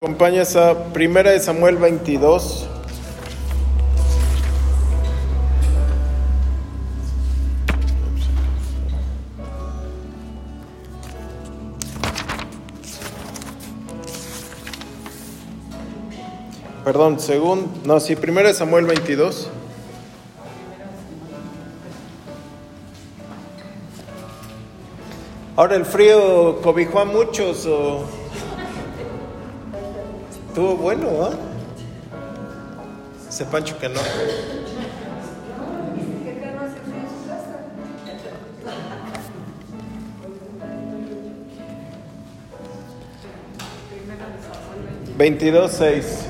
Acompañas a Primera de Samuel 22. Perdón, según, no, sí, Primera de Samuel 22. Ahora el frío cobijó a muchos o estuvo bueno, ¿ah? Ese Pancho que no. Veintidós seis.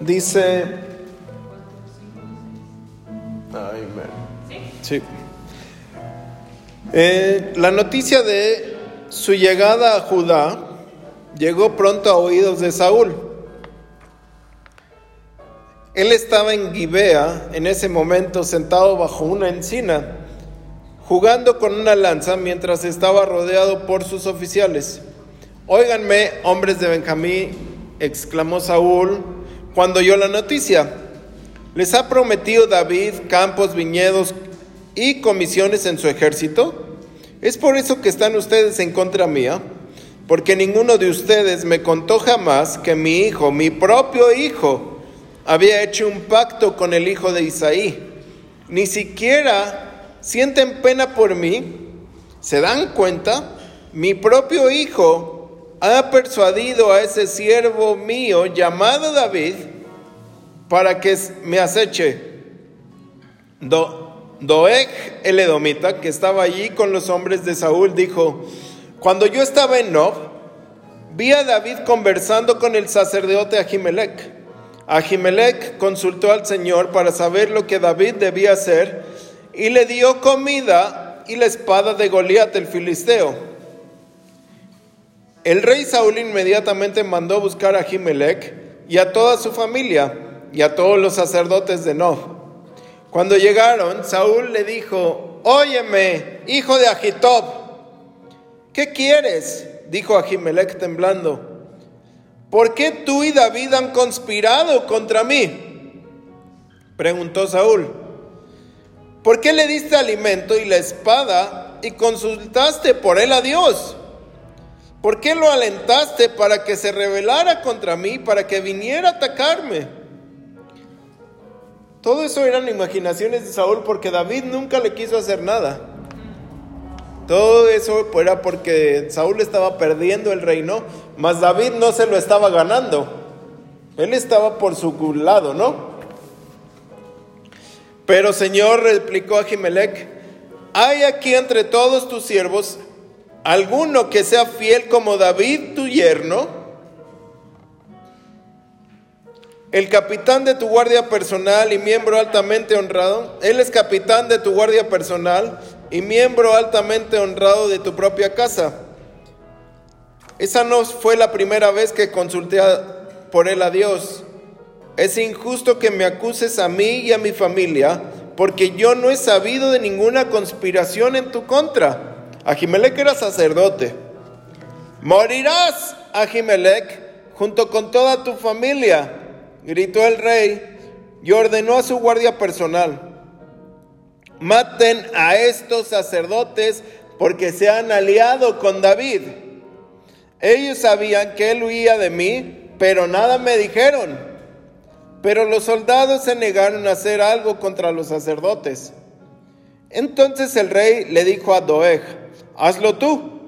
Dice. Ay, man. Sí. Eh, la noticia de su llegada a Judá llegó pronto a oídos de Saúl. Él estaba en Gibea en ese momento sentado bajo una encina, jugando con una lanza mientras estaba rodeado por sus oficiales. Óiganme, hombres de Benjamín, exclamó Saúl cuando oyó la noticia. ¿Les ha prometido David campos, viñedos y comisiones en su ejército? Es por eso que están ustedes en contra mía, porque ninguno de ustedes me contó jamás que mi hijo, mi propio hijo, había hecho un pacto con el hijo de Isaí. Ni siquiera sienten pena por mí. ¿Se dan cuenta? Mi propio hijo ha persuadido a ese siervo mío llamado David para que me aceche. Do, Doeg el Edomita, que estaba allí con los hombres de Saúl, dijo, cuando yo estaba en Nob, vi a David conversando con el sacerdote Ahimelech. Ahimelech consultó al Señor para saber lo que David debía hacer y le dio comida y la espada de Goliat el filisteo. El rey Saúl inmediatamente mandó buscar a Ahimelech y a toda su familia y a todos los sacerdotes de Nob. Cuando llegaron, Saúl le dijo, Óyeme, hijo de Agitob, ¿qué quieres? dijo Ahimelech temblando. ¿Por qué tú y David han conspirado contra mí? preguntó Saúl. ¿Por qué le diste alimento y la espada y consultaste por él a Dios? ¿Por qué lo alentaste para que se rebelara contra mí, para que viniera a atacarme? Todo eso eran imaginaciones de Saúl porque David nunca le quiso hacer nada. Todo eso era porque Saúl estaba perdiendo el reino, mas David no se lo estaba ganando. Él estaba por su lado, ¿no? Pero Señor replicó a ¿hay aquí entre todos tus siervos alguno que sea fiel como David, tu yerno? El capitán de tu guardia personal y miembro altamente honrado, él es capitán de tu guardia personal y miembro altamente honrado de tu propia casa. Esa no fue la primera vez que consulté por él a Dios. Es injusto que me acuses a mí y a mi familia, porque yo no he sabido de ninguna conspiración en tu contra. Ahimelech era sacerdote. Morirás, Ahimelech, junto con toda tu familia gritó el rey y ordenó a su guardia personal, maten a estos sacerdotes porque se han aliado con David. Ellos sabían que él huía de mí, pero nada me dijeron. Pero los soldados se negaron a hacer algo contra los sacerdotes. Entonces el rey le dijo a Doeg, hazlo tú.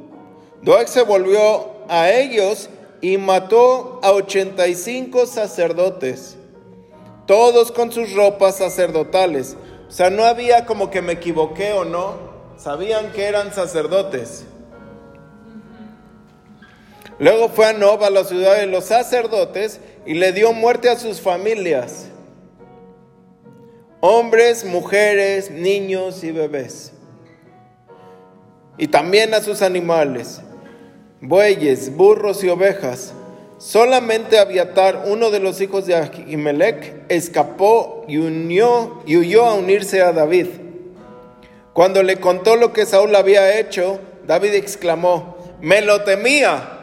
Doeg se volvió a ellos y mató a 85 sacerdotes, todos con sus ropas sacerdotales. O sea, no había como que me equivoqué o no, sabían que eran sacerdotes. Luego fue a Nob, a la ciudad de los sacerdotes, y le dio muerte a sus familias, hombres, mujeres, niños y bebés, y también a sus animales bueyes, burros y ovejas. Solamente Abiatar, uno de los hijos de Ahimelech, escapó y, unió, y huyó a unirse a David. Cuando le contó lo que Saúl había hecho, David exclamó, me lo temía.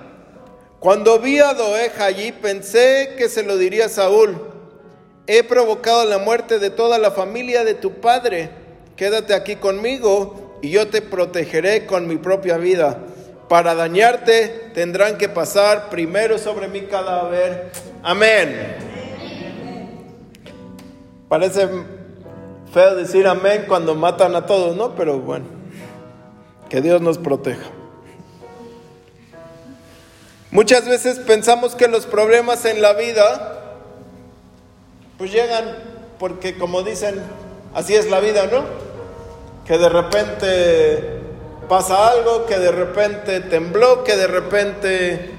Cuando vi a Doeg allí, pensé que se lo diría a Saúl, he provocado la muerte de toda la familia de tu padre, quédate aquí conmigo y yo te protegeré con mi propia vida. Para dañarte tendrán que pasar primero sobre mi cadáver. Amén. Parece feo decir amén cuando matan a todos, ¿no? Pero bueno, que Dios nos proteja. Muchas veces pensamos que los problemas en la vida pues llegan porque como dicen, así es la vida, ¿no? Que de repente pasa algo, que de repente tembló, que de repente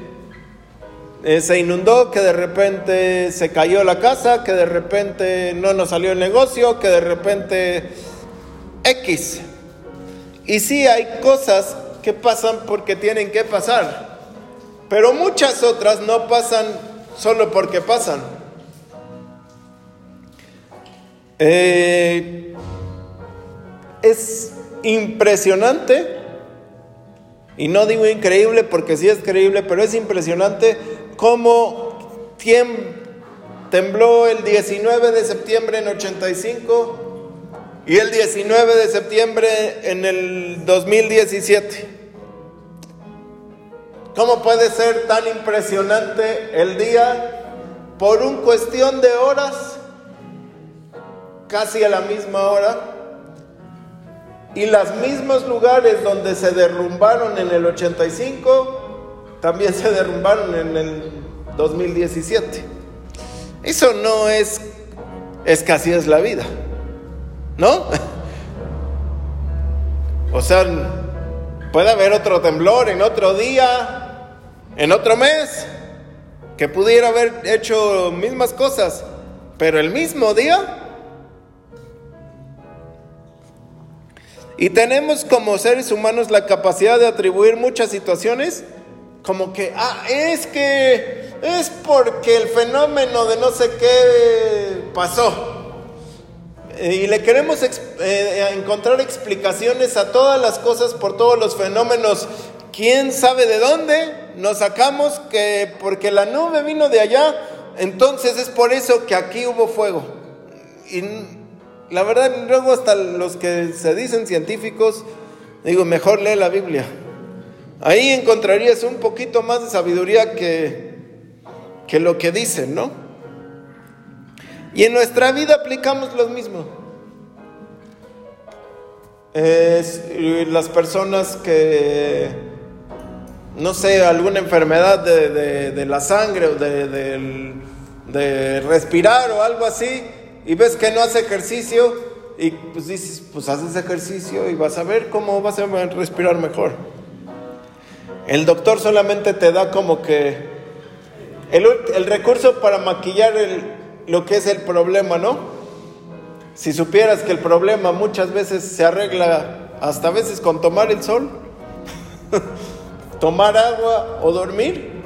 eh, se inundó, que de repente se cayó la casa, que de repente no nos salió el negocio, que de repente X. Y sí hay cosas que pasan porque tienen que pasar, pero muchas otras no pasan solo porque pasan. Eh, es impresionante, y no digo increíble porque sí es creíble, pero es impresionante cómo tembló el 19 de septiembre en 85 y el 19 de septiembre en el 2017. ¿Cómo puede ser tan impresionante el día por un cuestión de horas, casi a la misma hora? Y los mismos lugares donde se derrumbaron en el 85, también se derrumbaron en el 2017. Eso no es, es que así es la vida, ¿no? O sea, puede haber otro temblor en otro día, en otro mes, que pudiera haber hecho mismas cosas, pero el mismo día Y tenemos como seres humanos la capacidad de atribuir muchas situaciones como que, ah, es que es porque el fenómeno de no sé qué pasó. Y le queremos eh, encontrar explicaciones a todas las cosas por todos los fenómenos. ¿Quién sabe de dónde? Nos sacamos que porque la nube vino de allá, entonces es por eso que aquí hubo fuego. Y la verdad, luego hasta los que se dicen científicos, digo, mejor lee la Biblia. Ahí encontrarías un poquito más de sabiduría que, que lo que dicen, ¿no? Y en nuestra vida aplicamos lo mismo. las personas que, no sé, alguna enfermedad de, la sangre o de, de respirar o algo así, y ves que no hace ejercicio y pues dices, pues haces ejercicio y vas a ver cómo vas a respirar mejor. El doctor solamente te da como que el, recurso para maquillar lo que es el problema, ¿no? Si supieras que el problema muchas veces se arregla hasta veces con tomar el sol, tomar agua o dormir,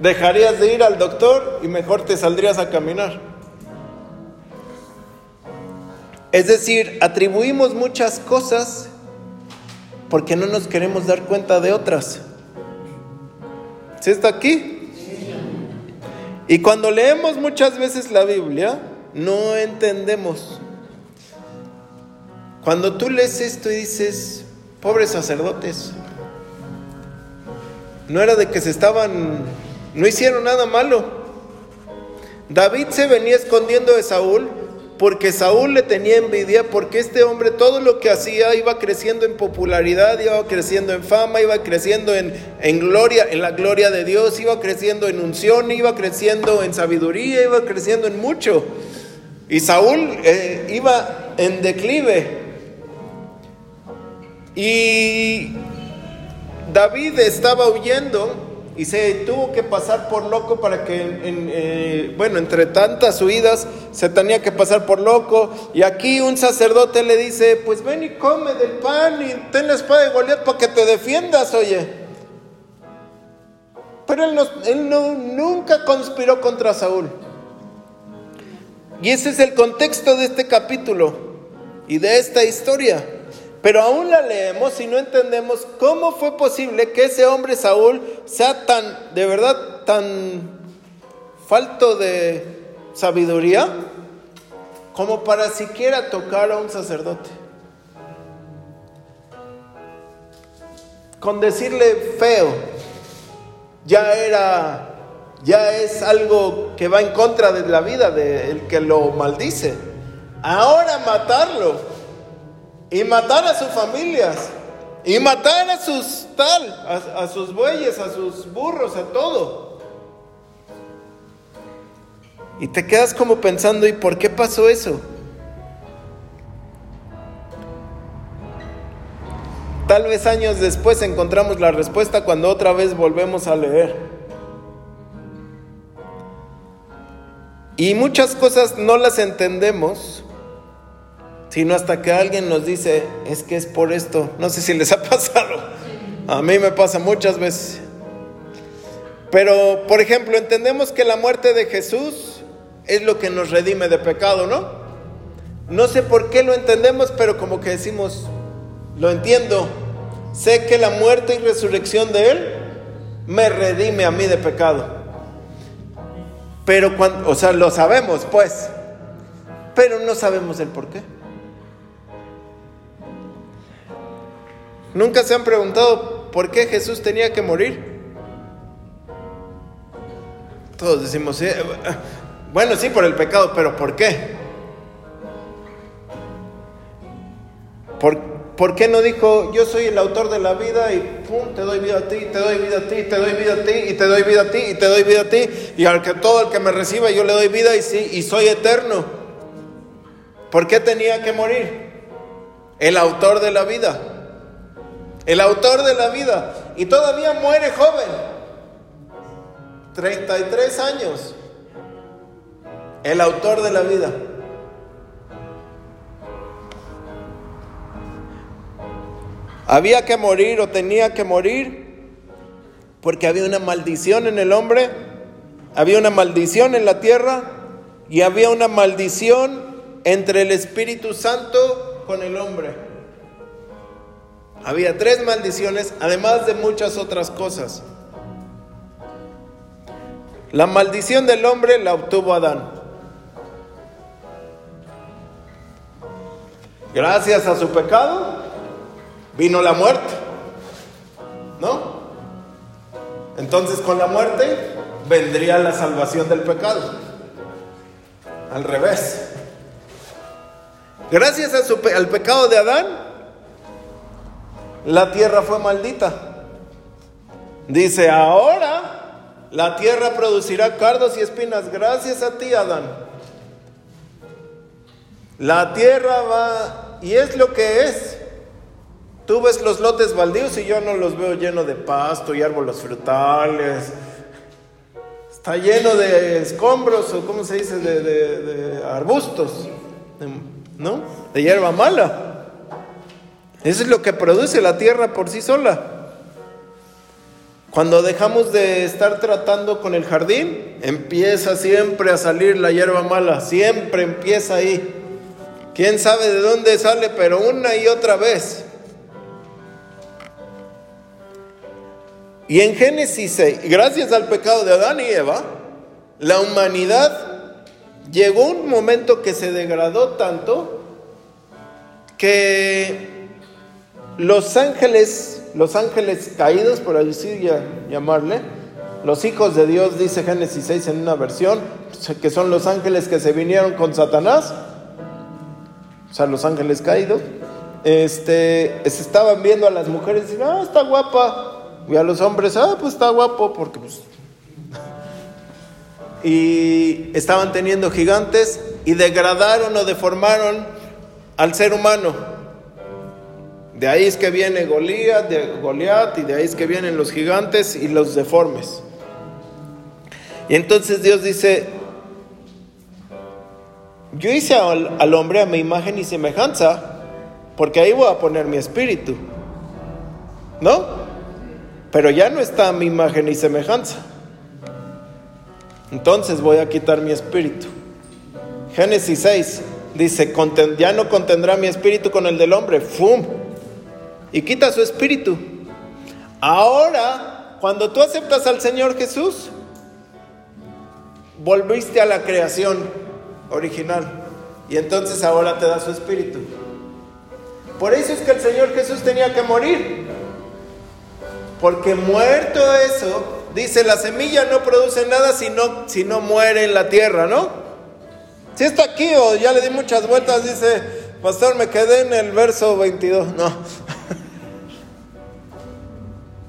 dejarías de ir al doctor y mejor te saldrías a caminar. Es decir, atribuimos muchas cosas porque no nos queremos dar cuenta de otras. ¿Sí está aquí? Y cuando leemos muchas veces la Biblia, no entendemos. Cuando tú lees esto y dices, pobres sacerdotes, no era de que se estaban, no hicieron nada malo. David se venía escondiendo de Saúl porque Saúl le tenía envidia, porque este hombre todo lo que hacía iba creciendo en popularidad, iba creciendo en fama, iba creciendo en, gloria, en la gloria de Dios, iba creciendo en unción, iba creciendo en sabiduría, iba creciendo en mucho. Y Saúl eh, iba en declive. Y David estaba huyendo y se tuvo que pasar por loco para que, eh, bueno, entre tantas huidas se tenía que pasar por loco. Y aquí un sacerdote le dice, pues ven y come del pan y ten la espada de Goliat para que te defiendas, oye. Pero él, él no, nunca conspiró contra Saúl. Y ese es el contexto de este capítulo y de esta historia. Pero aún la leemos y no entendemos cómo fue posible que ese hombre Saúl sea tan, de verdad, tan falto de sabiduría como para siquiera tocar a un sacerdote. Con decirle feo, ya era, ya es algo que va en contra de la vida del que lo maldice. Ahora matarlo y matar a sus familias y matar a sus tal, a, a sus bueyes, a sus burros, a todo. Y te quedas como pensando, ¿y por qué pasó eso? Tal vez años después encontramos la respuesta cuando otra vez volvemos a leer. Y muchas cosas no las entendemos, sino hasta que alguien nos dice, es que es por esto. No sé si les ha pasado. A mí me pasa muchas veces. Pero, por ejemplo, entendemos que la muerte de Jesús es lo que nos redime de pecado, ¿no? No sé por qué lo entendemos, pero como que decimos, lo entiendo. Sé que la muerte y resurrección de Él me redime a mí de pecado. Pero cuando, o sea, lo sabemos, pues, pero no sabemos el por qué. ¿Nunca se han preguntado por qué Jesús tenía que morir? Todos decimos, sí, bueno, sí, por el pecado, pero ¿por qué? ¿Por, qué no dijo, yo soy el autor de la vida y te doy vida a ti, te doy vida a ti, te doy vida a ti, y te doy vida a ti, y te doy vida a ti, y al que todo el que me reciba yo le doy vida y sí, y soy eterno? ¿Por qué tenía que morir? El autor de la vida. El autor de la vida. Y todavía muere joven. 33 años el autor de la vida. Había que morir o tenía que morir porque había una maldición en el hombre, había una maldición en la tierra y había una maldición entre el Espíritu Santo con el hombre. Había tres maldiciones, además de muchas otras cosas. La maldición del hombre la obtuvo Adán. Gracias a su pecado vino la muerte. ¿No? Entonces con la muerte vendría la salvación del pecado. Al revés. Gracias al pecado de Adán, la tierra fue maldita. Dice, ahora la tierra producirá cardos y espinas. Gracias a ti, Adán. La tierra va y es lo que es. Tú ves los lotes baldíos y yo no los veo llenos de pasto y árboles frutales. Está lleno de escombros o cómo se dice, de, de arbustos, ¿no? De hierba mala. Eso es lo que produce la tierra por sí sola. Cuando dejamos de estar tratando con el jardín, empieza siempre a salir la hierba mala, siempre empieza ahí. ¿Quién sabe de dónde sale? Pero una y otra vez. Y en Génesis 6, gracias al pecado de Adán y Eva, la humanidad llegó un momento que se degradó tanto que los ángeles, los ángeles caídos, por así llamarle, los hijos de Dios, dice Génesis 6 en una versión, que son los ángeles que se vinieron con Satanás, o sea, los ángeles caídos, este, se estaban viendo a las mujeres y decían, ah, está guapa. Y a los hombres, ah, pues está guapo, porque pues... y estaban teniendo gigantes y degradaron o deformaron al ser humano. De ahí es que viene Goliat, de Goliat, y de ahí es que vienen los gigantes y los deformes. Y entonces Dios dice, yo hice al, hombre a mi imagen y semejanza, porque ahí voy a poner mi espíritu. ¿No? Pero ya no está mi imagen y semejanza. Entonces voy a quitar mi espíritu. Génesis 6 dice, ya no contendrá mi espíritu con el del hombre. ¡Fum! Y quita su espíritu. Ahora, cuando tú aceptas al Señor Jesús, volviste a la creación original y entonces ahora te da su espíritu. Por eso es que el Señor Jesús tenía que morir. Porque muerto eso, dice, la semilla no produce nada si no, si no muere en la tierra, ¿no? Si está aquí o ya le di muchas vueltas, dice, pastor, me quedé en el verso 22. No.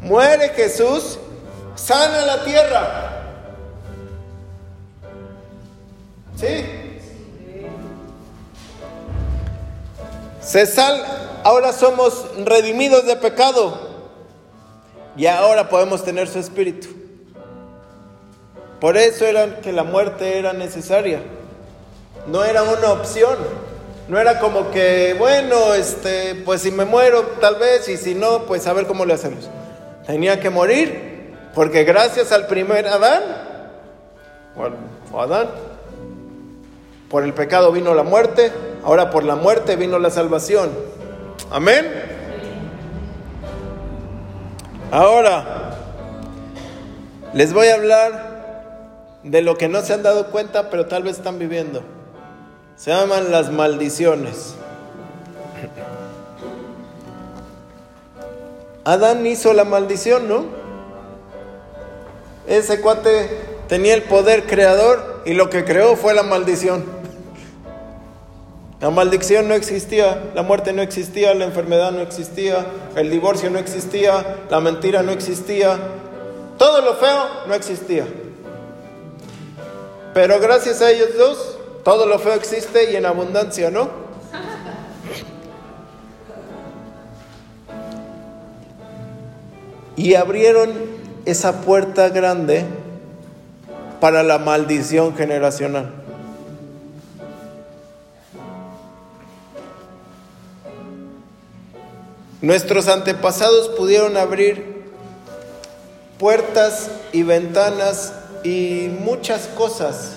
Muere Jesús, sana la tierra. ¿Sí? Se sal, ahora somos redimidos de pecado y ahora podemos tener su espíritu. Por eso era que la muerte era necesaria. No era una opción. No era como que, bueno, este, pues si me muero tal vez y si no, pues a ver cómo le hacemos. Tenía que morir porque gracias al primer Adán, o Adán, por el pecado vino la muerte, ahora por la muerte vino la salvación. Amén. Ahora, les voy a hablar de lo que no se han dado cuenta, pero tal vez están viviendo. Se llaman las maldiciones. Adán hizo la maldición, ¿no? Ese cuate tenía el poder creador y lo que creó fue la maldición. La maldición no existía, la muerte no existía, la enfermedad no existía, el divorcio no existía, la mentira no existía, todo lo feo no existía. Pero gracias a ellos dos, todo lo feo existe y en abundancia, ¿no? Y abrieron esa puerta grande para la maldición generacional. Nuestros antepasados pudieron abrir puertas y ventanas y muchas cosas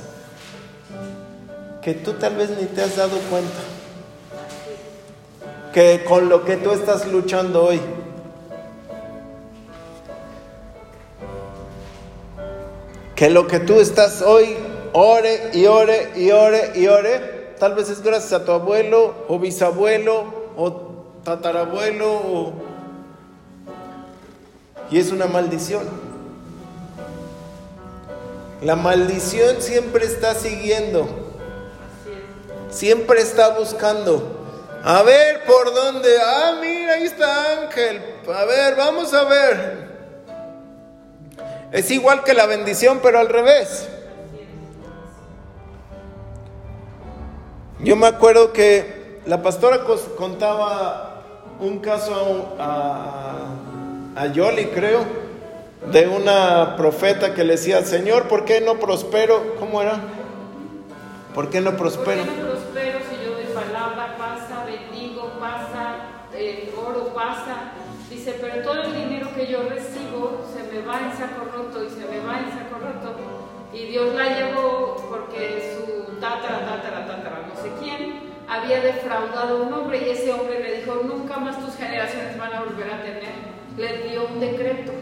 que tú tal vez ni te has dado cuenta. Que con lo que tú estás luchando hoy. Que lo que tú estás hoy, ore y ore y ore y ore, tal vez es gracias a tu abuelo o bisabuelo o tatarabuelo y es una maldición. La maldición siempre está siguiendo, siempre está buscando. A ver por dónde, ah, mira, ahí está Ángel. A ver, vamos a ver. Es igual que la bendición, pero al revés. Yo me acuerdo que la pastora contaba un caso a, a Yoli, creo, de una profeta que le decía, Señor, ¿por qué no prospero? ¿Cómo era? ¿Por qué no prospero? ¿Por qué no prospero si yo de palabra pasa, bendigo, pasa, el oro pasa? Dice, pero todo el va en saco roto y se me va en saco roto. Y Dios la llevó porque su tatara, tatara, tatara, no sé quién, había defraudado a un hombre y ese hombre le dijo, nunca más tus generaciones van a volver a tener. Le dio un decreto.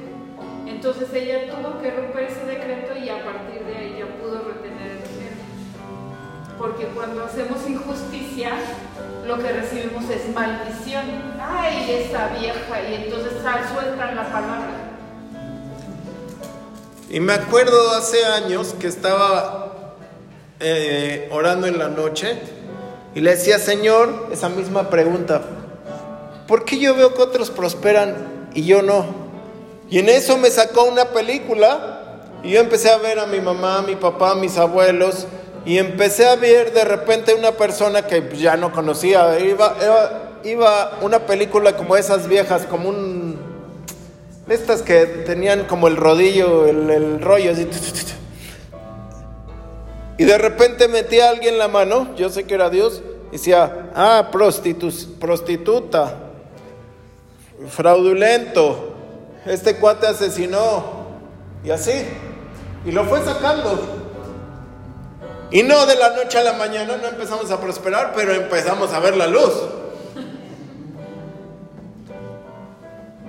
Entonces ella tuvo que romper ese decreto y a partir de ahí ya pudo retener el dinero. Porque cuando hacemos injusticia, lo que recibimos es maldición. Ay, esta vieja. Y entonces sueltan la palabra. Y me acuerdo hace años que estaba eh, orando en la noche y le decía, Señor, esa misma pregunta, ¿por qué yo veo que otros prosperan y yo no? Y en eso me sacó una película y yo empecé a ver a mi mamá, a mi papá, a mis abuelos y empecé a ver de repente una persona que ya no conocía, iba, iba, una película como esas viejas, como un... Estas que tenían como el rodillo, el, rollo así. Y de repente metía a alguien la mano, yo sé que era Dios, y decía, ah, prostituta, fraudulento, este cuate asesinó, y así. Y lo fue sacando. Y no de la noche a la mañana no empezamos a prosperar, pero empezamos a ver la luz.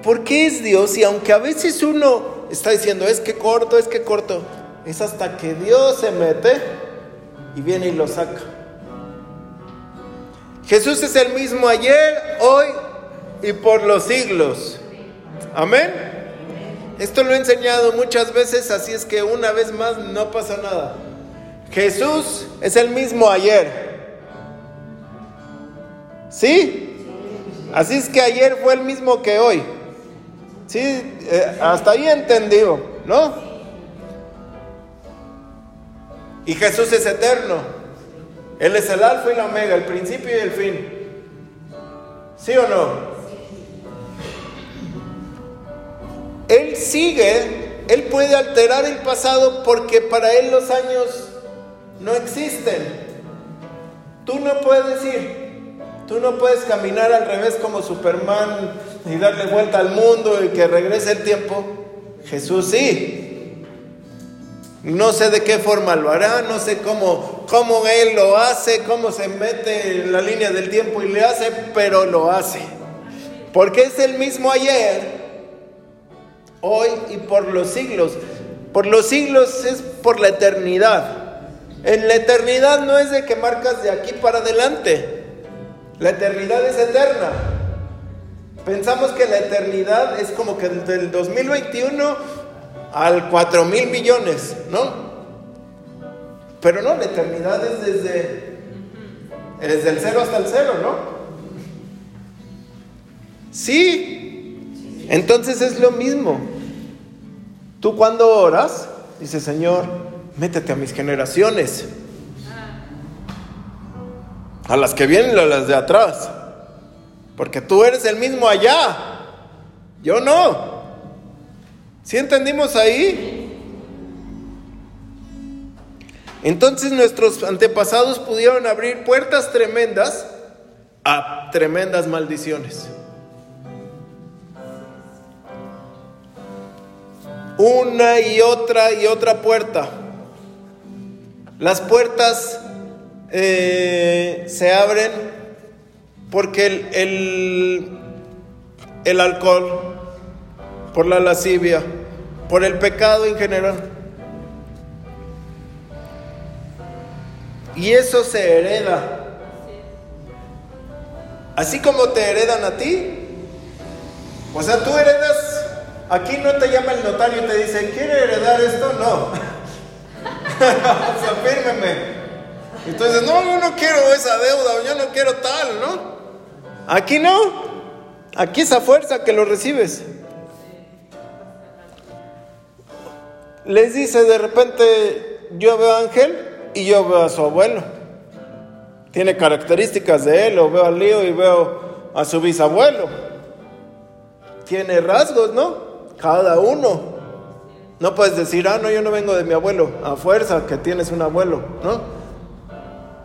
¿Por qué es Dios? Y aunque a veces uno está diciendo, es que corto, es que corto, es hasta que Dios se mete y viene y lo saca. Jesús es el mismo ayer, hoy y por los siglos. Amén. Esto lo he enseñado muchas veces, así es que una vez más no pasa nada. Jesús es el mismo ayer. ¿Sí? Así es que ayer fue el mismo que hoy. Sí, eh, hasta ahí entendido, ¿no? Y Jesús es eterno. Él es el alfa y la omega, el principio y el fin. ¿Sí o no? Él sigue, Él puede alterar el pasado porque para Él los años no existen. Tú no puedes ir, tú no puedes caminar al revés como Superman y darle vuelta al mundo y que regrese el tiempo. Jesús sí. No sé de qué forma lo hará, no sé cómo, cómo Él lo hace, cómo se mete en la línea del tiempo y le hace, pero lo hace. Porque es el mismo ayer, hoy y por los siglos. Por los siglos es por la eternidad. En la eternidad no es de que marcas de aquí para adelante. La eternidad es eterna. Pensamos que la eternidad es como que del 2021 al 4 mil millones, ¿no? Pero no, la eternidad es desde, desde el cero hasta el cero, ¿no? Sí, entonces es lo mismo. Tú cuando oras, dices, Señor, métete a mis generaciones, a las que vienen a las de atrás, porque tú eres el mismo allá, yo no. ¿Sí entendimos ahí? Entonces nuestros antepasados pudieron abrir puertas tremendas a tremendas maldiciones. Una y otra y otra puerta. Las puertas eh, se abren porque el, el, alcohol, por la lascivia, por el pecado en general. Y eso se hereda. Así como te heredan a ti. O sea, tú heredas, aquí no te llama el notario y te dice, ¿quiere heredar esto? No. o sea. Entonces, no, yo no quiero esa deuda, yo no quiero tal, ¿no? Aquí no. Aquí esa fuerza que lo recibes. les dice de repente, yo veo a Ángel y yo veo a su abuelo. Tiene características de él, o veo al lío y veo a su bisabuelo. Tiene rasgos, ¿no? Cada uno. No puedes decir, ah, no, yo no vengo de mi abuelo, a fuerza que tienes un abuelo, ¿no?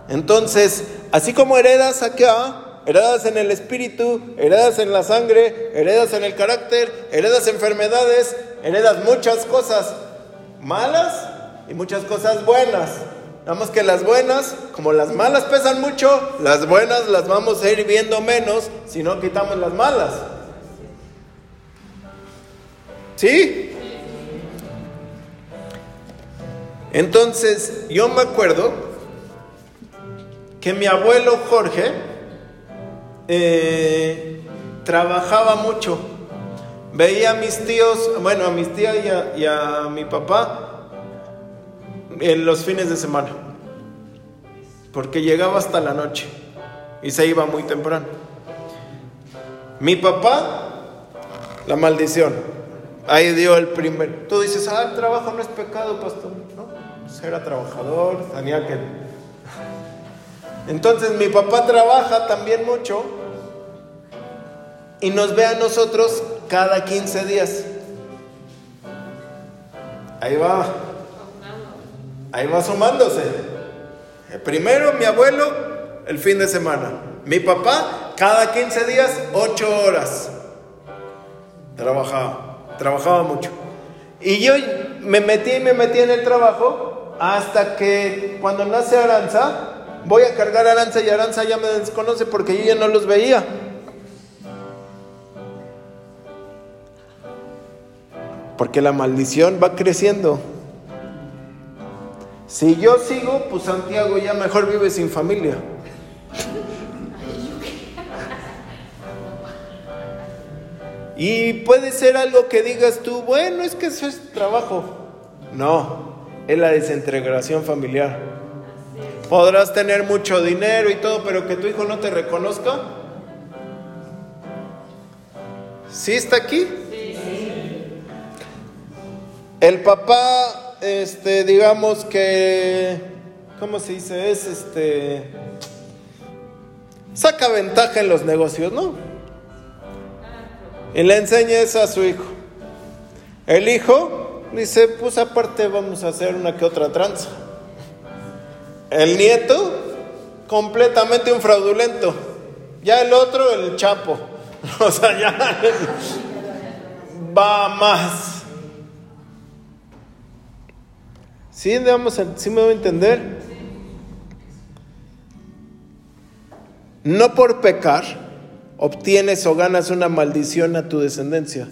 Entonces, así como heredas acá, heredas en el espíritu, heredas en la sangre, heredas en el carácter, heredas enfermedades, heredas muchas cosas malas y muchas cosas buenas. Vamos que las buenas, como las malas pesan mucho, las buenas las vamos a ir viendo menos si no quitamos las malas. ¿Sí? Entonces, yo me acuerdo que mi abuelo Jorge eh, trabajaba mucho Veía a mis tíos, bueno, a mis tías y a, mi papá en los fines de semana, porque llegaba hasta la noche y se iba muy temprano. Mi papá, la maldición, ahí dio el primer. Tú dices, ah, el trabajo no es pecado, pastor. No, pues era trabajador, tenía que. Entonces mi papá trabaja también mucho y nos ve a nosotros cada 15 días. Ahí va. Ahí va sumándose. Primero mi abuelo el fin de semana. Mi papá cada 15 días 8 horas. Trabajaba. Trabajaba mucho. Y yo me metí y me metí en el trabajo hasta que cuando nace Aranza, voy a cargar Aranza y Aranza ya me desconoce porque yo ya no los veía. Porque la maldición va creciendo. Si yo sigo, pues Santiago ya mejor vive sin familia. Y puede ser algo que digas tú, bueno, es que eso es trabajo. No, es la desintegración familiar. Podrás tener mucho dinero y todo, pero que tu hijo no te reconozca. ¿Sí está aquí? El papá, este, digamos que, ¿cómo se dice? Es este, saca ventaja en los negocios, ¿no? Y le enseña eso a su hijo. El hijo dice, pues aparte vamos a hacer una que otra tranza. El nieto, completamente un fraudulento. Ya el otro, el chapo. O sea, ya va más. ¿Sí, ¿Sí me voy a entender? No por pecar obtienes o ganas una maldición a tu descendencia.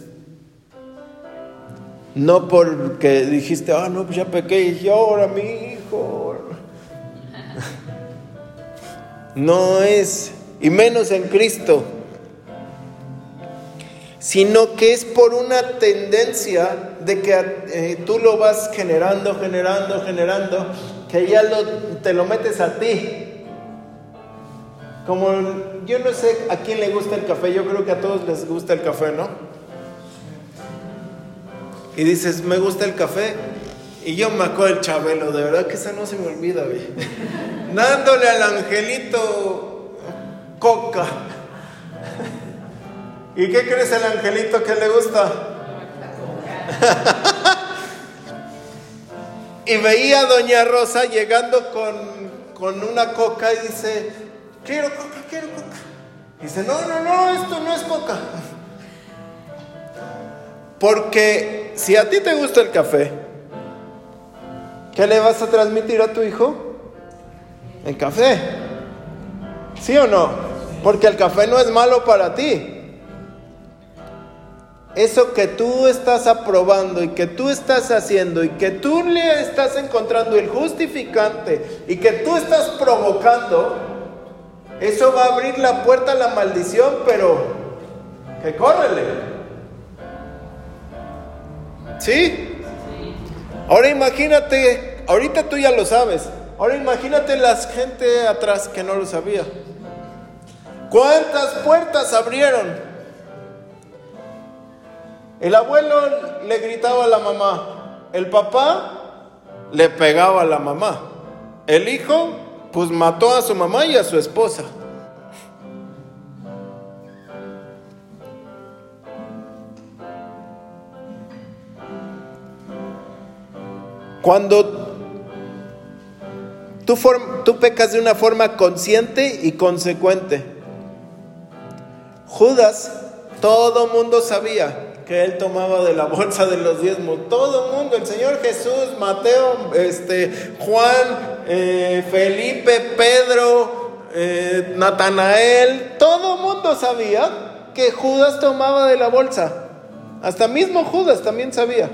No porque dijiste, ah, no, pues ya pequé y ahora mi hijo. No es, y menos en Cristo, sino que es por una tendencia de que eh, tú lo vas generando, generando, generando, que ya te lo metes a ti. Como yo no sé a quién le gusta el café, yo creo que a todos les gusta el café, ¿no? Y dices, me gusta el café. Y yo me acuerdo del Chabelo, de verdad que esa no se me olvida, güey. Dándole al angelito coca. ¿Y qué crees el angelito que le gusta? y veía a Doña Rosa llegando con, con una coca y dice, quiero coca, quiero coca. Dice, no, no, no, esto no es coca. Porque si a ti te gusta el café, ¿qué le vas a transmitir a tu hijo? El café. ¿Sí o no? Porque el café no es malo para ti. Eso que tú estás aprobando y que tú estás haciendo y que tú le estás encontrando el justificante y que tú estás provocando, eso va a abrir la puerta a la maldición, pero que córrele. ¿Sí? Ahora imagínate, ahorita tú ya lo sabes, ahora imagínate la gente atrás que no lo sabía. ¿Cuántas puertas abrieron? El abuelo le gritaba a la mamá, el papá le pegaba a la mamá, el hijo pues mató a su mamá y a su esposa. Cuando tú, pecas de una forma consciente y consecuente. Judas, todo mundo sabía que él tomaba de la bolsa de los diezmos. Todo mundo, el Señor Jesús, Mateo, este, Juan, eh, Felipe, Pedro, eh, Natanael, todo mundo sabía que Judas tomaba de la bolsa. Hasta mismo Judas también sabía.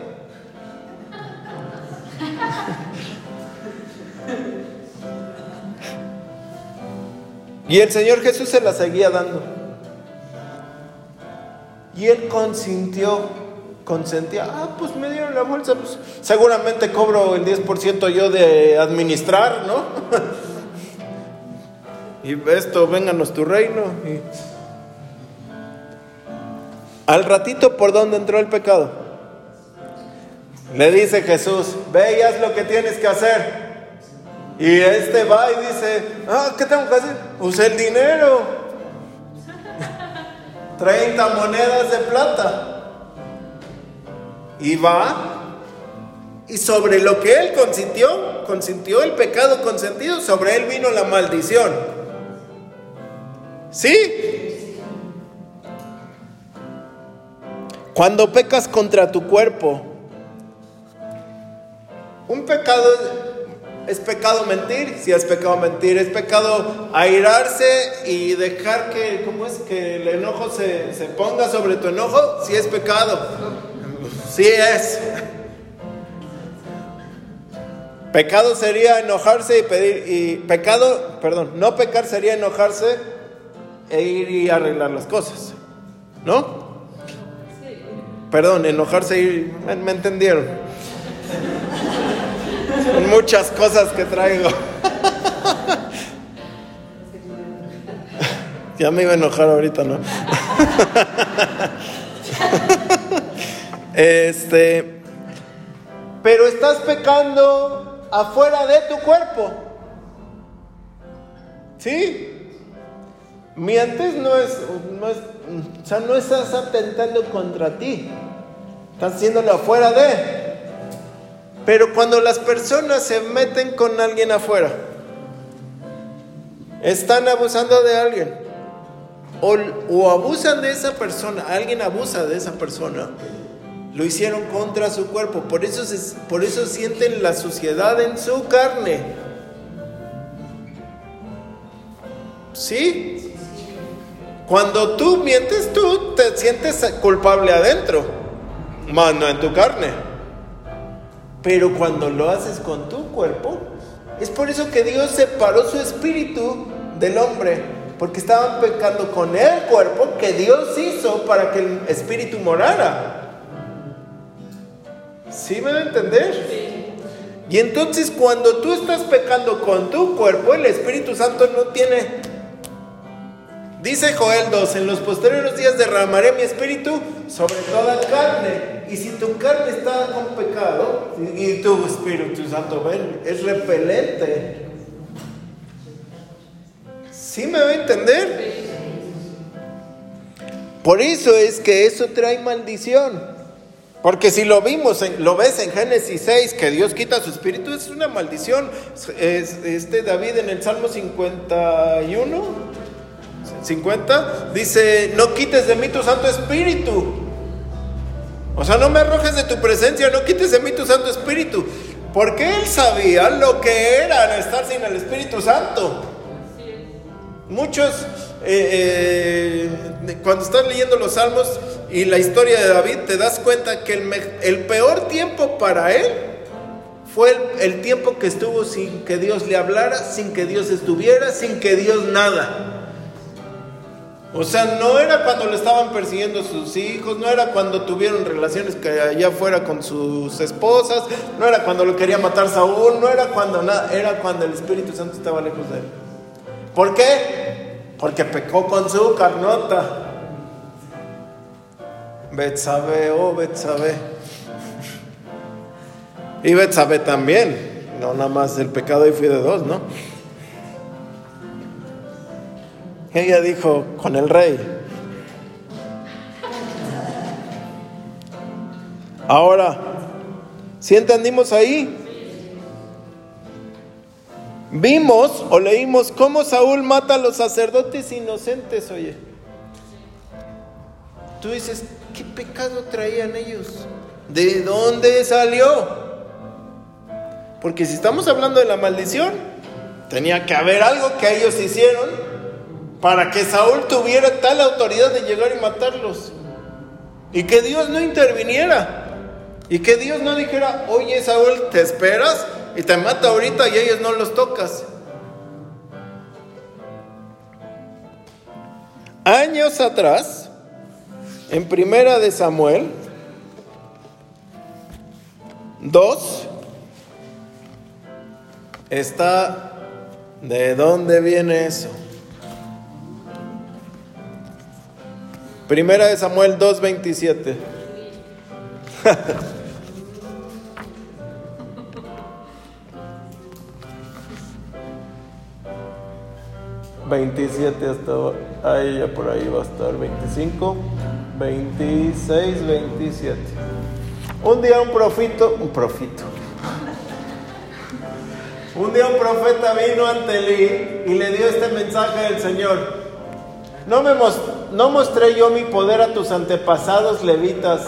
Y el Señor Jesús se la seguía dando. Y él consintió consentía, ah, pues me dieron la bolsa, pues seguramente cobro el 10% yo de administrar, ¿no? y esto, vénganos tu reino. Al ratito, ¿por dónde entró el pecado? Le dice Jesús, ve y haz lo que tienes que hacer. Y este va y dice, ah, ¿qué tengo que hacer? Pues el dinero. 30 monedas de plata. Y va y sobre lo que él consintió, consintió el pecado consentido, sobre él vino la maldición. ¿Sí? Cuando pecas contra tu cuerpo, un pecado es pecado mentir, si es pecado mentir, es pecado airarse y dejar que, ¿cómo es? Que el enojo se, se ponga sobre tu enojo, si es pecado Sí es. Pecado sería enojarse y pedir, y pecado, perdón, no pecar sería enojarse e ir y arreglar las cosas, ¿no? Perdón, enojarse y me, me entendieron. Muchas cosas que traigo. ya me iba a enojar ahorita, ¿no? este, pero estás pecando afuera de tu cuerpo. ¿Sí? Mientes no es, no es, o sea, no estás atentando contra ti. Estás haciéndolo afuera de. Pero cuando las personas se meten con alguien afuera, están abusando de alguien, o, o abusan de esa persona, alguien abusa de esa persona, lo hicieron contra su cuerpo, por eso, por eso sienten la suciedad en su carne. ¿Sí? Cuando tú mientes, tú te sientes culpable adentro, más no en tu carne. Pero cuando lo haces con tu cuerpo, es por eso que Dios separó su espíritu del hombre, porque estaban pecando con el cuerpo que Dios hizo para que el espíritu morara. ¿Sí me va a entender? Y entonces cuando tú estás pecando con tu cuerpo, el Espíritu Santo no tiene... Dice Joel 2, en los posteriores días derramaré mi espíritu sobre toda carne. Y si tu carne está con pecado y tu Espíritu Santo ven, es repelente. ¿Sí me va a entender? Por eso es que eso trae maldición. Porque si lo vimos, lo ves en Génesis 6, que Dios quita su espíritu, es una maldición. Es, este David en el Salmo 51, 50, dice, no quites de mí tu Santo Espíritu. O sea, no me arrojes de tu presencia, no quites de mí tu Santo Espíritu. Porque él sabía lo que era estar sin el Espíritu Santo. Muchos, eh, eh, cuando estás leyendo los salmos y la historia de David, te das cuenta que el, peor tiempo para él fue el, tiempo que estuvo sin que Dios le hablara, sin que Dios estuviera, sin que Dios nada. O sea, no era cuando le estaban persiguiendo sus hijos, no era cuando tuvieron relaciones que allá fuera con sus esposas, no era cuando lo quería matar Saúl, no era cuando nada, era cuando el Espíritu Santo estaba lejos de él. ¿Por qué? Porque pecó con su carnota. Betsabe, oh Betsabe. Y Betsabe también, no nada más el pecado y fui de dos, ¿no? Ella dijo con el rey. Ahora, si entendimos ahí, vimos o leímos cómo Saúl mata a los sacerdotes inocentes, oye. Tú dices, ¿qué pecado traían ellos? ¿De dónde salió? Porque si estamos hablando de la maldición, tenía que haber algo que ellos hicieron para que Saúl tuviera tal autoridad de llegar y matarlos. Y que Dios no interviniera. Y que Dios no dijera, oye Saúl, te esperas y te mata ahorita y ellos no los tocas. Años atrás, en Primera de Samuel 2, está, ¿de dónde viene eso? Primera de Samuel 2.27. Veintisiete hasta ahí, ya por ahí va a estar. 25, 26, 27. Un día un profito, un profito. Un día un profeta vino ante Elí y le dio este mensaje del Señor. No, me no mostré yo mi poder a tus antepasados levitas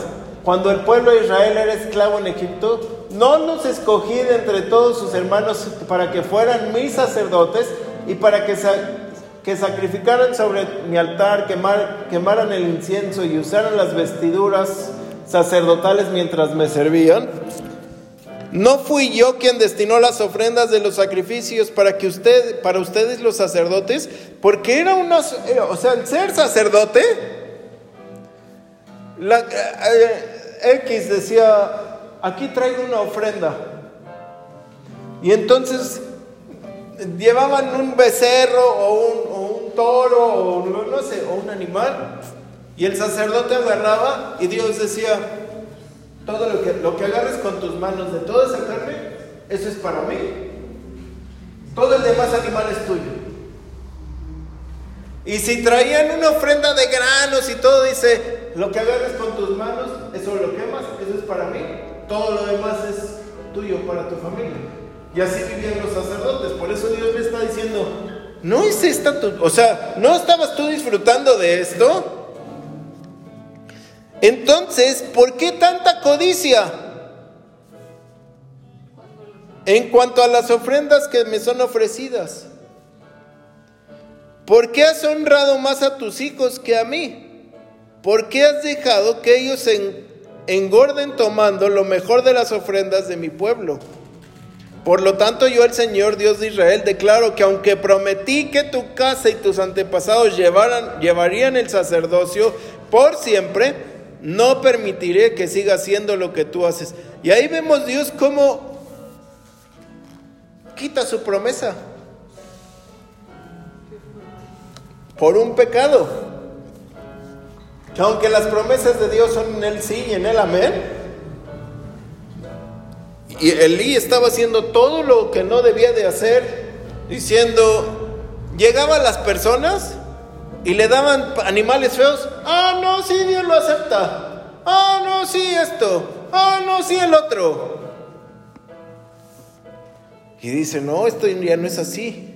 cuando el pueblo de Israel era esclavo en Egipto. No los escogí de entre todos sus hermanos para que fueran mis sacerdotes y para que, que sacrificaran sobre mi altar, quemar, quemaran el incienso y usaran las vestiduras sacerdotales mientras me servían. No fui yo quien destinó las ofrendas de los sacrificios para que usted, para ustedes los sacerdotes, porque era una, o sea, ser sacerdote, la, eh, X decía, aquí traigo una ofrenda. Y entonces llevaban un becerro o un, toro o no, sé, o un animal. Y el sacerdote agarraba y Dios decía, todo lo que, lo que agarres con tus manos de toda esa carne, eso es para mí. Todo el demás animal es tuyo. Y si traían una ofrenda de granos y todo, dice, lo que agarres con tus manos, eso lo quemas, eso es para mí. Todo lo demás es tuyo para tu familia. Y así vivían los sacerdotes. Por eso Dios le está diciendo, no es esta tu... O sea, ¿no estabas tú disfrutando de esto? Entonces, ¿por qué tanta codicia? En cuanto a las ofrendas que me son ofrecidas. ¿Por qué has honrado más a tus hijos que a mí? ¿Por qué has dejado que ellos engorden tomando lo mejor de las ofrendas de mi pueblo? Por lo tanto, yo, el Señor Dios de Israel, declaro que aunque prometí que tu casa y tus antepasados llevaran, llevarían el sacerdocio por siempre, no permitiré que siga haciendo lo que tú haces. Y ahí vemos Dios cómo quita su promesa por un pecado. Que aunque las promesas de Dios son en el sí y en el amén, y Elí estaba haciendo todo lo que no debía de hacer, diciendo, llegaban las personas y le daban animales feos, ah, no, sí, Dios lo acepta, ah, no, sí, esto, ah, no, sí, el otro. Y dice, no, esto ya no es así.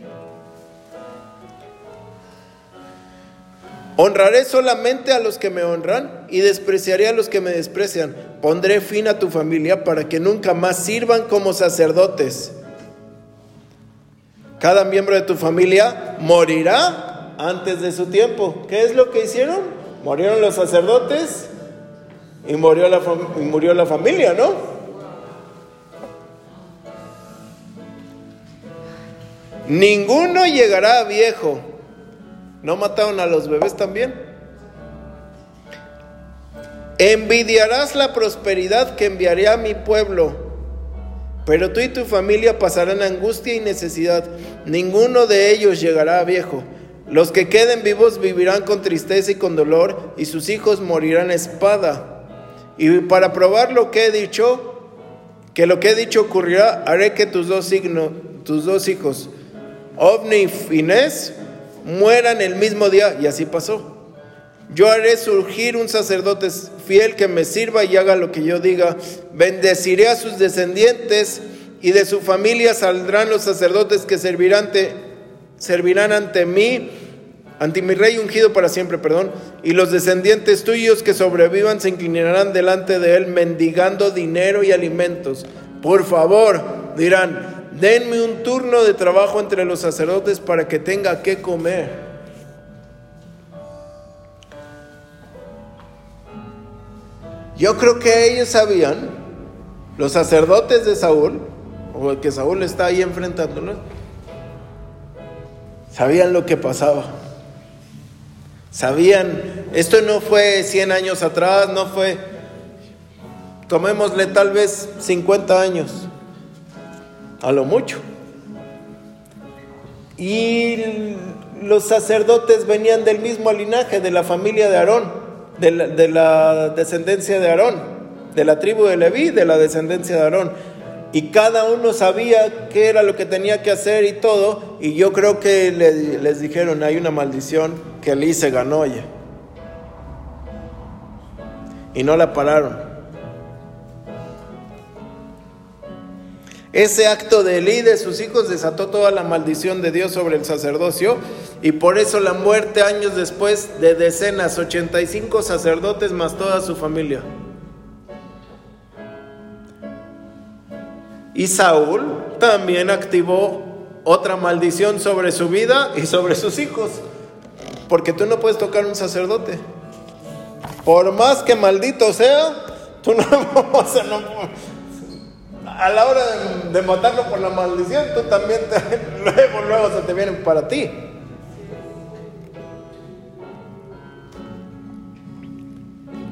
Honraré solamente a los que me honran y despreciaré a los que me desprecian. Pondré fin a tu familia para que nunca más sirvan como sacerdotes. Cada miembro de tu familia morirá antes de su tiempo. ¿Qué es lo que hicieron? Murieron los sacerdotes y murió la, y murió la familia, ¿no? Ninguno llegará a viejo ¿No mataron a los bebés también? Envidiarás la prosperidad que enviaré a mi pueblo, pero tú y tu familia pasarán angustia y necesidad. Ninguno de ellos llegará a viejo. Los que queden vivos vivirán con tristeza y con dolor, y sus hijos morirán espada. Y para probar lo que he dicho, que lo que he dicho ocurrirá, haré que tus dos, signos, tus dos hijos, Ovni y Finés, mueran el mismo día. Y así pasó. Yo haré surgir un sacerdote fiel que me sirva y haga lo que yo diga. Bendeciré a sus descendientes y de su familia saldrán los sacerdotes que servirán ante, servirán ante mí, ante mi rey ungido para siempre, perdón. Y los descendientes tuyos que sobrevivan se inclinarán delante de él mendigando dinero y alimentos. Por favor, dirán, denme un turno de trabajo entre los sacerdotes para que tenga que comer. Yo creo que ellos sabían, los sacerdotes de Saúl, o el que Saúl está ahí enfrentándolos, sabían lo que pasaba. Sabían, esto no fue 100 años atrás, no fue, tomémosle tal vez 50 años a lo mucho. Y los sacerdotes venían del mismo linaje, de la familia de Aarón, de la, descendencia de Aarón, de la tribu de Leví, de la descendencia de Aarón. Y cada uno sabía qué era lo que tenía que hacer y todo. Y yo creo que les dijeron, hay una maldición que Elí se ganó, oye. Y no la pararon. Ese acto de Elí de sus hijos desató toda la maldición de Dios sobre el sacerdocio y por eso la muerte años después de decenas, 85 sacerdotes más toda su familia. Y Saúl también activó otra maldición sobre su vida y sobre sus hijos, porque tú no puedes tocar un sacerdote. Por más que maldito sea, Tú no, a la hora de, matarlo por la maldición, tú también luego, luego se te vienen para ti.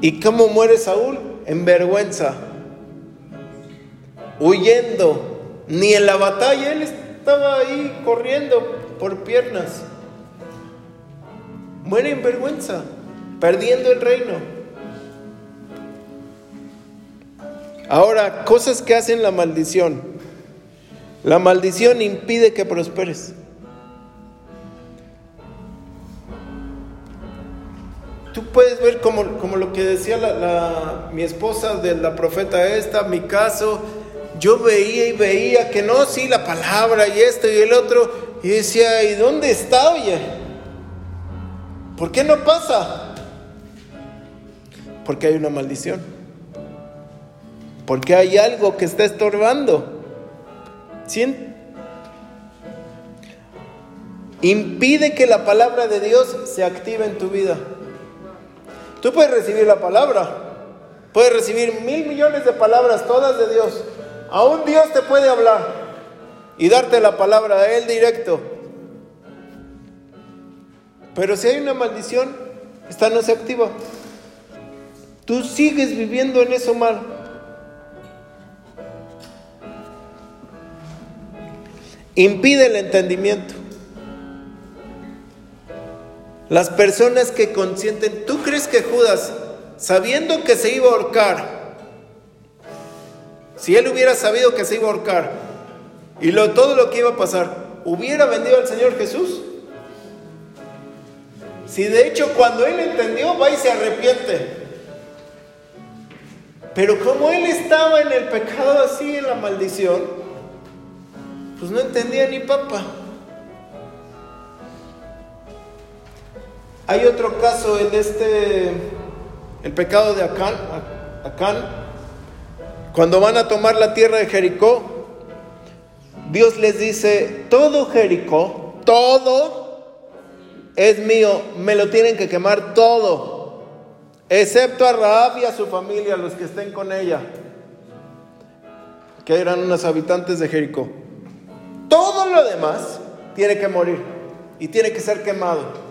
¿Y cómo muere Saúl? En vergüenza, huyendo. Ni en la batalla él estaba ahí corriendo por piernas. Muere en vergüenza, perdiendo el reino. Ahora, cosas que hacen la maldición. La maldición impide que prosperes. Tú puedes ver como, lo que decía mi esposa de la profeta esta, mi caso, yo veía y veía que no, sí, la palabra y esto y el otro, y decía, ¿y dónde está, oye? ¿Por qué no pasa? Porque hay una maldición. Porque hay algo que está estorbando. Impide que la palabra de Dios se active en tu vida. Tú puedes recibir la palabra. Puedes recibir mil millones de palabras, todas de Dios. Aún Dios te puede hablar y darte la palabra a Él directo. Pero si hay una maldición, esta no se activa. Tú sigues viviendo en eso mal. impide el entendimiento. Las personas que consienten, ¿tú crees que Judas, sabiendo que se iba a ahorcar, si él hubiera sabido que se iba a ahorcar y lo, todo lo que iba a pasar, hubiera vendido al Señor Jesús? Si de hecho cuando él entendió, va y se arrepiente. Pero como él estaba en el pecado así, en la maldición, pues no entendía ni papa. Hay otro caso en este, el pecado de Acán, Acán, cuando van a tomar la tierra de Jericó, Dios les dice, todo Jericó, todo es mío, me lo tienen que quemar todo, excepto a Raab y a su familia, los que estén con ella, que eran unos habitantes de Jericó. Todo lo demás tiene que morir y tiene que ser quemado.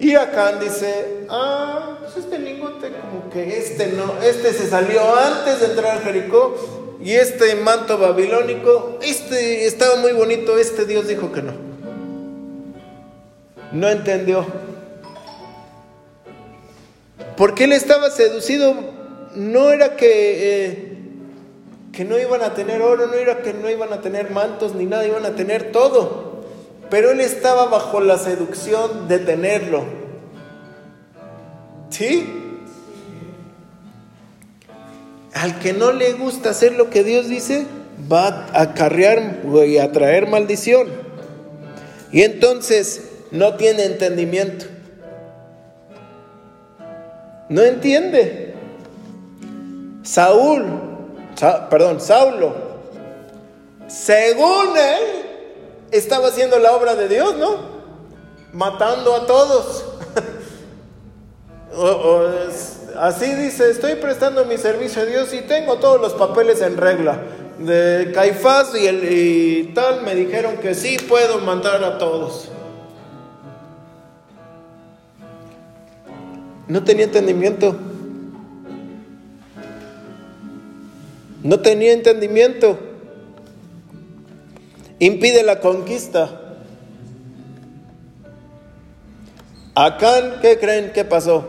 Y Acán dice, ah, pues este lingote como que este no, este se salió antes de entrar a Jericó y este manto babilónico, este estaba muy bonito, este Dios dijo que no. No entendió. Porque él estaba seducido, no era que eh, que no iban a tener oro, no era que no iban a tener mantos ni nada, iban a tener todo. Pero él estaba bajo la seducción de tenerlo. ¿Sí? Al que no le gusta hacer lo que Dios dice, va a acarrear y a traer maldición. Y entonces no tiene entendimiento. No entiende. Saúl perdón, Saulo, según él, estaba haciendo la obra de Dios, ¿no? Matando a todos. así dice, estoy prestando mi servicio a Dios y tengo todos los papeles en regla. De Caifás y, el, y tal me dijeron que sí puedo matar a todos. No tenía entendimiento. No tenía entendimiento. Impide la conquista. Acán, ¿qué creen? ¿Qué pasó?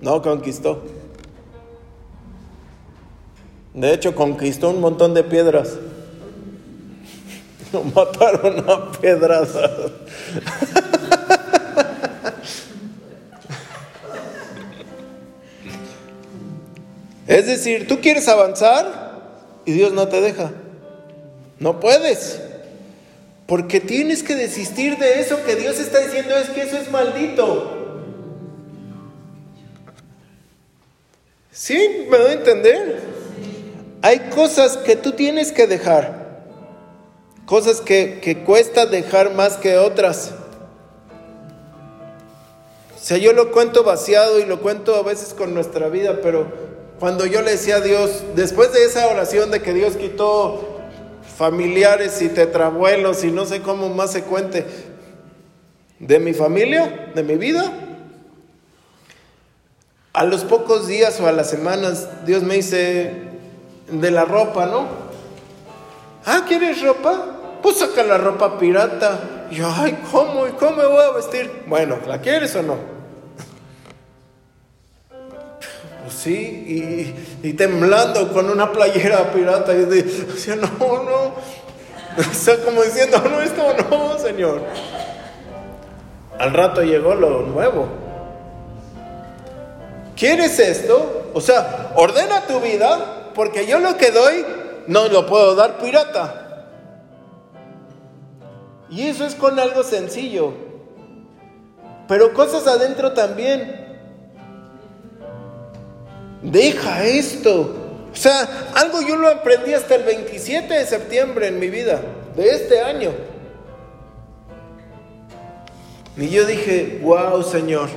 No conquistó. De hecho, conquistó un montón de piedras. Lo mataron a piedras. es decir, ¿tú quieres avanzar? y Dios no te deja. No puedes. Porque tienes que desistir de eso que Dios está diciendo es que eso es maldito. ¿Sí? ¿Me doy a entender? Hay cosas que tú tienes que dejar. Cosas que, que cuesta dejar más que otras. sea, yo lo cuento vaciado y lo cuento a veces con nuestra vida, pero cuando yo le decía a Dios, después de esa oración de que Dios quitó familiares y tetrabuelos y no sé cómo más se cuente, de mi familia, de mi vida, a los pocos días o a las semanas, Dios me dice de la ropa, ¿no? Ah, ¿quieres ropa? Pues saca la ropa pirata. Y yo, ay, ¿cómo? ¿Y cómo me voy a vestir? Bueno, ¿la quieres o no? Sí, y, temblando con una playera pirata. Y decía, no, no. O sea, como diciendo, no, esto no, Señor. Al rato llegó lo nuevo. ¿Quieres esto? O sea, ordena tu vida, porque yo lo que doy no lo puedo dar pirata. Y eso es con algo sencillo. Pero cosas adentro también. Deja esto. O sea, algo yo lo aprendí hasta el 27 de septiembre en mi vida, de este año. Y yo dije, wow Señor,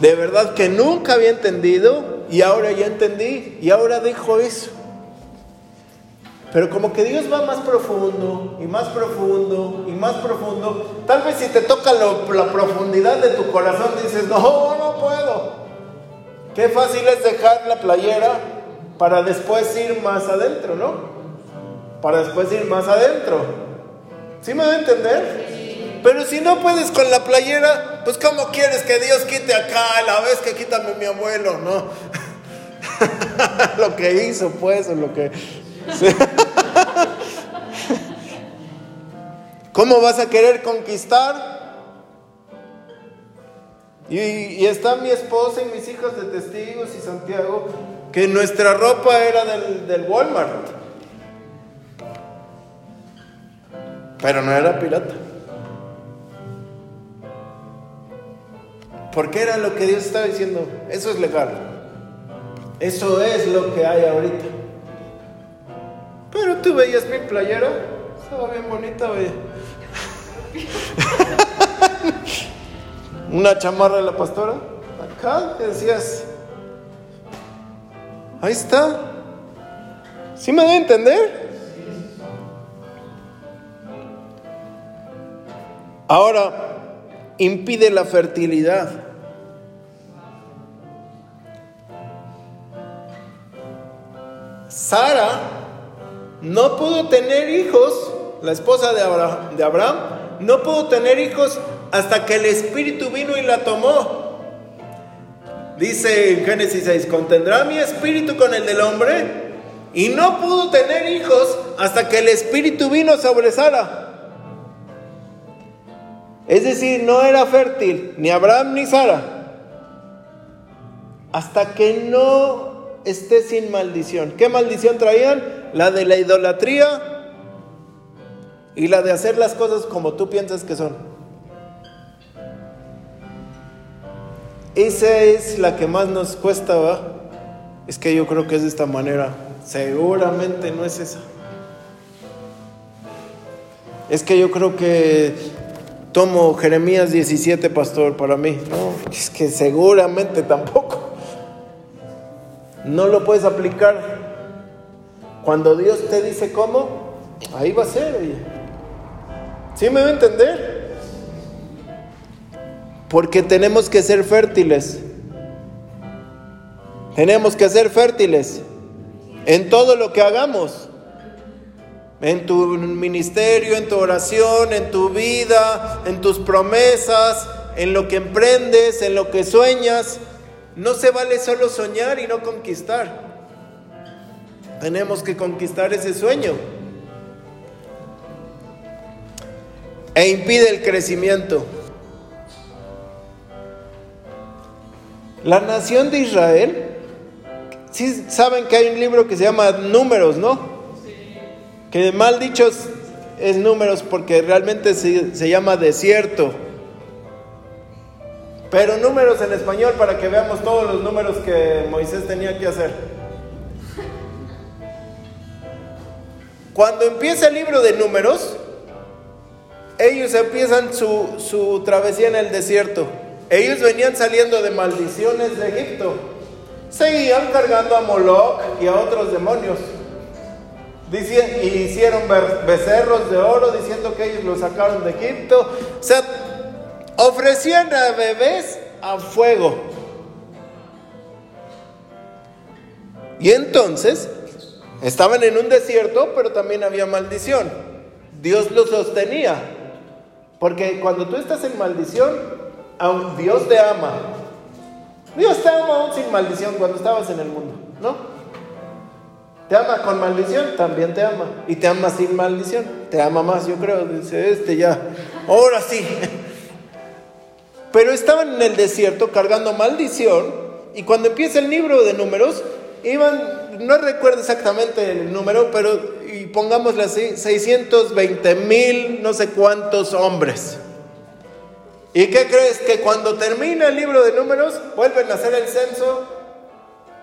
de verdad que nunca había entendido y ahora ya entendí y ahora dejo eso. Pero como que Dios va más profundo y más profundo y más profundo. Tal vez si te toca la profundidad de tu corazón dices, no, no puedo. Qué fácil es dejar la playera para después ir más adentro, ¿no? Para después ir más adentro. ¿Sí me va a entender? Pero si no puedes con la playera, pues ¿cómo quieres que Dios quite acá a la vez que quítame mi abuelo, no? lo que hizo, pues, o lo que ¿Cómo vas a querer conquistar? Y, está mi esposa y mis hijos de testigos y Santiago, que nuestra ropa era del, del Walmart. Pero no era pirata. Porque era lo que Dios estaba diciendo. Eso es legal. Eso es lo que hay ahorita. Pero tú veías mi playera, estaba bien bonita, güey. Una chamarra de la pastora, acá decías, ahí está. ¿Sí me a entender? Ahora, impide la fertilidad. Sara no pudo tener hijos, la esposa de Abraham, no pudo tener hijos hasta que el Espíritu vino y la tomó. Dice en Génesis 6, contendrá mi espíritu con el del hombre y no pudo tener hijos hasta que el Espíritu vino sobre Sara. Es decir, no era fértil ni Abraham ni Sara. Hasta que no esté sin maldición. ¿Qué maldición traían? la de la idolatría y la de hacer las cosas como tú piensas que son. Esa es la que más nos cuesta, ¿va? Es que yo creo que es de esta manera. Seguramente no es esa. Es que yo creo que tomo Jeremías 17, pastor, para mí. No, es que seguramente tampoco. No lo puedes aplicar cuando Dios te dice cómo, ahí va a ser. ¿Sí me va a entender? Porque tenemos que ser fértiles. Tenemos que ser fértiles en todo lo que hagamos. En tu ministerio, en tu oración, en tu vida, en tus promesas, en lo que emprendes, en lo que sueñas. No se vale solo soñar y no conquistar. Tenemos que conquistar ese sueño. E impide el crecimiento. La nación de Israel, sí saben que hay un libro que se llama Números, ¿no? Que mal dichos es números porque realmente se, se llama desierto. Pero números en español para que veamos todos los números que Moisés tenía que hacer. Cuando empieza el libro de números, ellos empiezan su, travesía en el desierto. Ellos venían saliendo de maldiciones de Egipto. Seguían cargando a Moloch y a otros demonios. y hicieron becerros de oro diciendo que ellos los sacaron de Egipto. O sea, ofrecían a bebés a fuego. Y entonces estaban en un desierto, pero también había maldición. Dios los sostenía. Porque cuando tú estás en maldición, Dios te ama. Dios te ama aún sin maldición cuando estabas en el mundo, ¿no? Te ama con maldición, también te ama. Y te ama sin maldición, te ama más, yo creo. Dice, este ya, ahora sí. Pero estaban en el desierto cargando maldición. Y cuando empieza el libro de números, iban, no recuerdo exactamente el número, pero y pongámosle así, 620 mil, no sé cuántos hombres. ¿Y qué crees? Que cuando termina el libro de números, vuelven a hacer el censo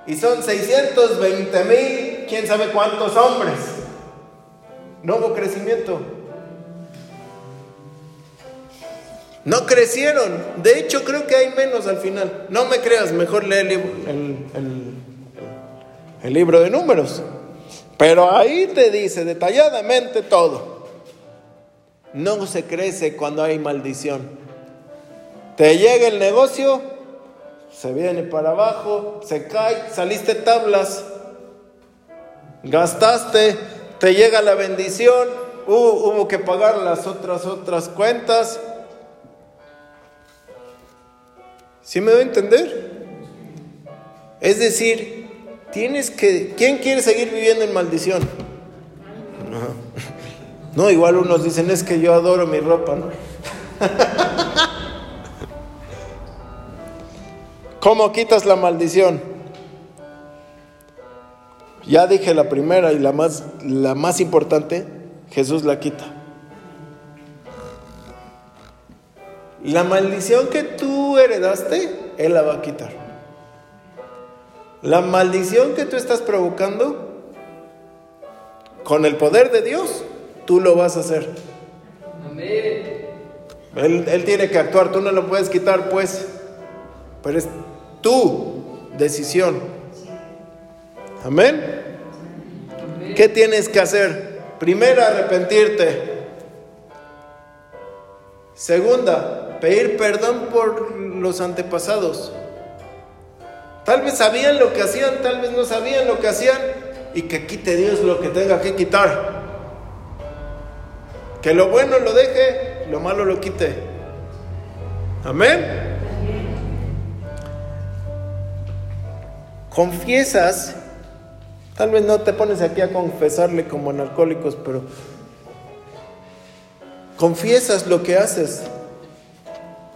y son 620 mil, quién sabe cuántos hombres. No hubo crecimiento. No crecieron. De hecho, creo que hay menos al final. No me creas, mejor lee el, el libro de números. Pero ahí te dice detalladamente todo. No se crece cuando hay maldición. Te llega el negocio, se viene para abajo, se cae, saliste tablas, gastaste, te llega la bendición, hubo, que pagar las otras otras cuentas. ¿Sí me doy a entender? Es decir, Tienes que, ¿quién quiere seguir viviendo en maldición? No, no igual unos dicen, es que yo adoro mi ropa, ¿no? ¿Cómo quitas la maldición? Ya dije la primera y la más, la más importante, Jesús la quita. La maldición que tú heredaste, Él la va a quitar. La maldición que tú estás provocando, con el poder de Dios, tú lo vas a hacer. Amén. Él, tiene que actuar, tú no lo puedes quitar, pues. Pero es tu decisión. Amén. ¿Qué tienes que hacer? Primera, arrepentirte. Segunda, pedir perdón por los antepasados. Tal vez sabían lo que hacían, tal vez no sabían lo que hacían y que quite Dios lo que tenga que quitar. Que lo bueno lo deje, lo malo lo quite. Amén. Confiesas, tal vez no te pones aquí a confesarle como en alcohólicos, pero confiesas lo que haces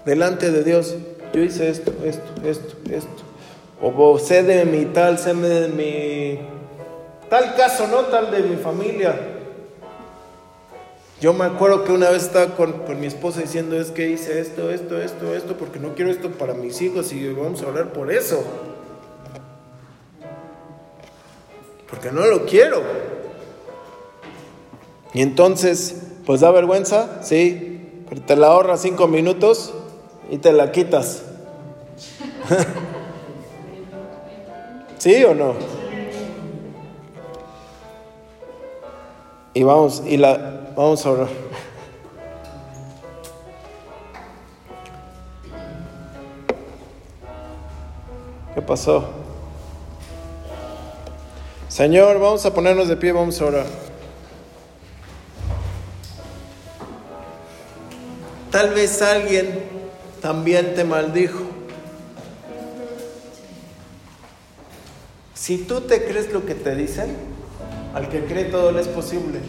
delante de Dios. Yo hice esto, esto, esto, esto o sé de mi tal, sé de mi tal caso, no tal de mi familia. Yo me acuerdo que una vez estaba con, con, mi esposa diciendo es que hice esto, esto, esto, esto, porque no quiero esto para mis hijos y vamos a hablar por eso. Porque no lo quiero. Y entonces, pues da vergüenza, sí, pero te la ahorras cinco minutos y te la quitas. ¿Sí o no? Y vamos, y la vamos a orar. ¿Qué pasó? Señor, vamos a ponernos de pie, vamos a orar. Tal vez alguien también te maldijo. Si tú te crees lo que te dicen, al que cree todo le es posible.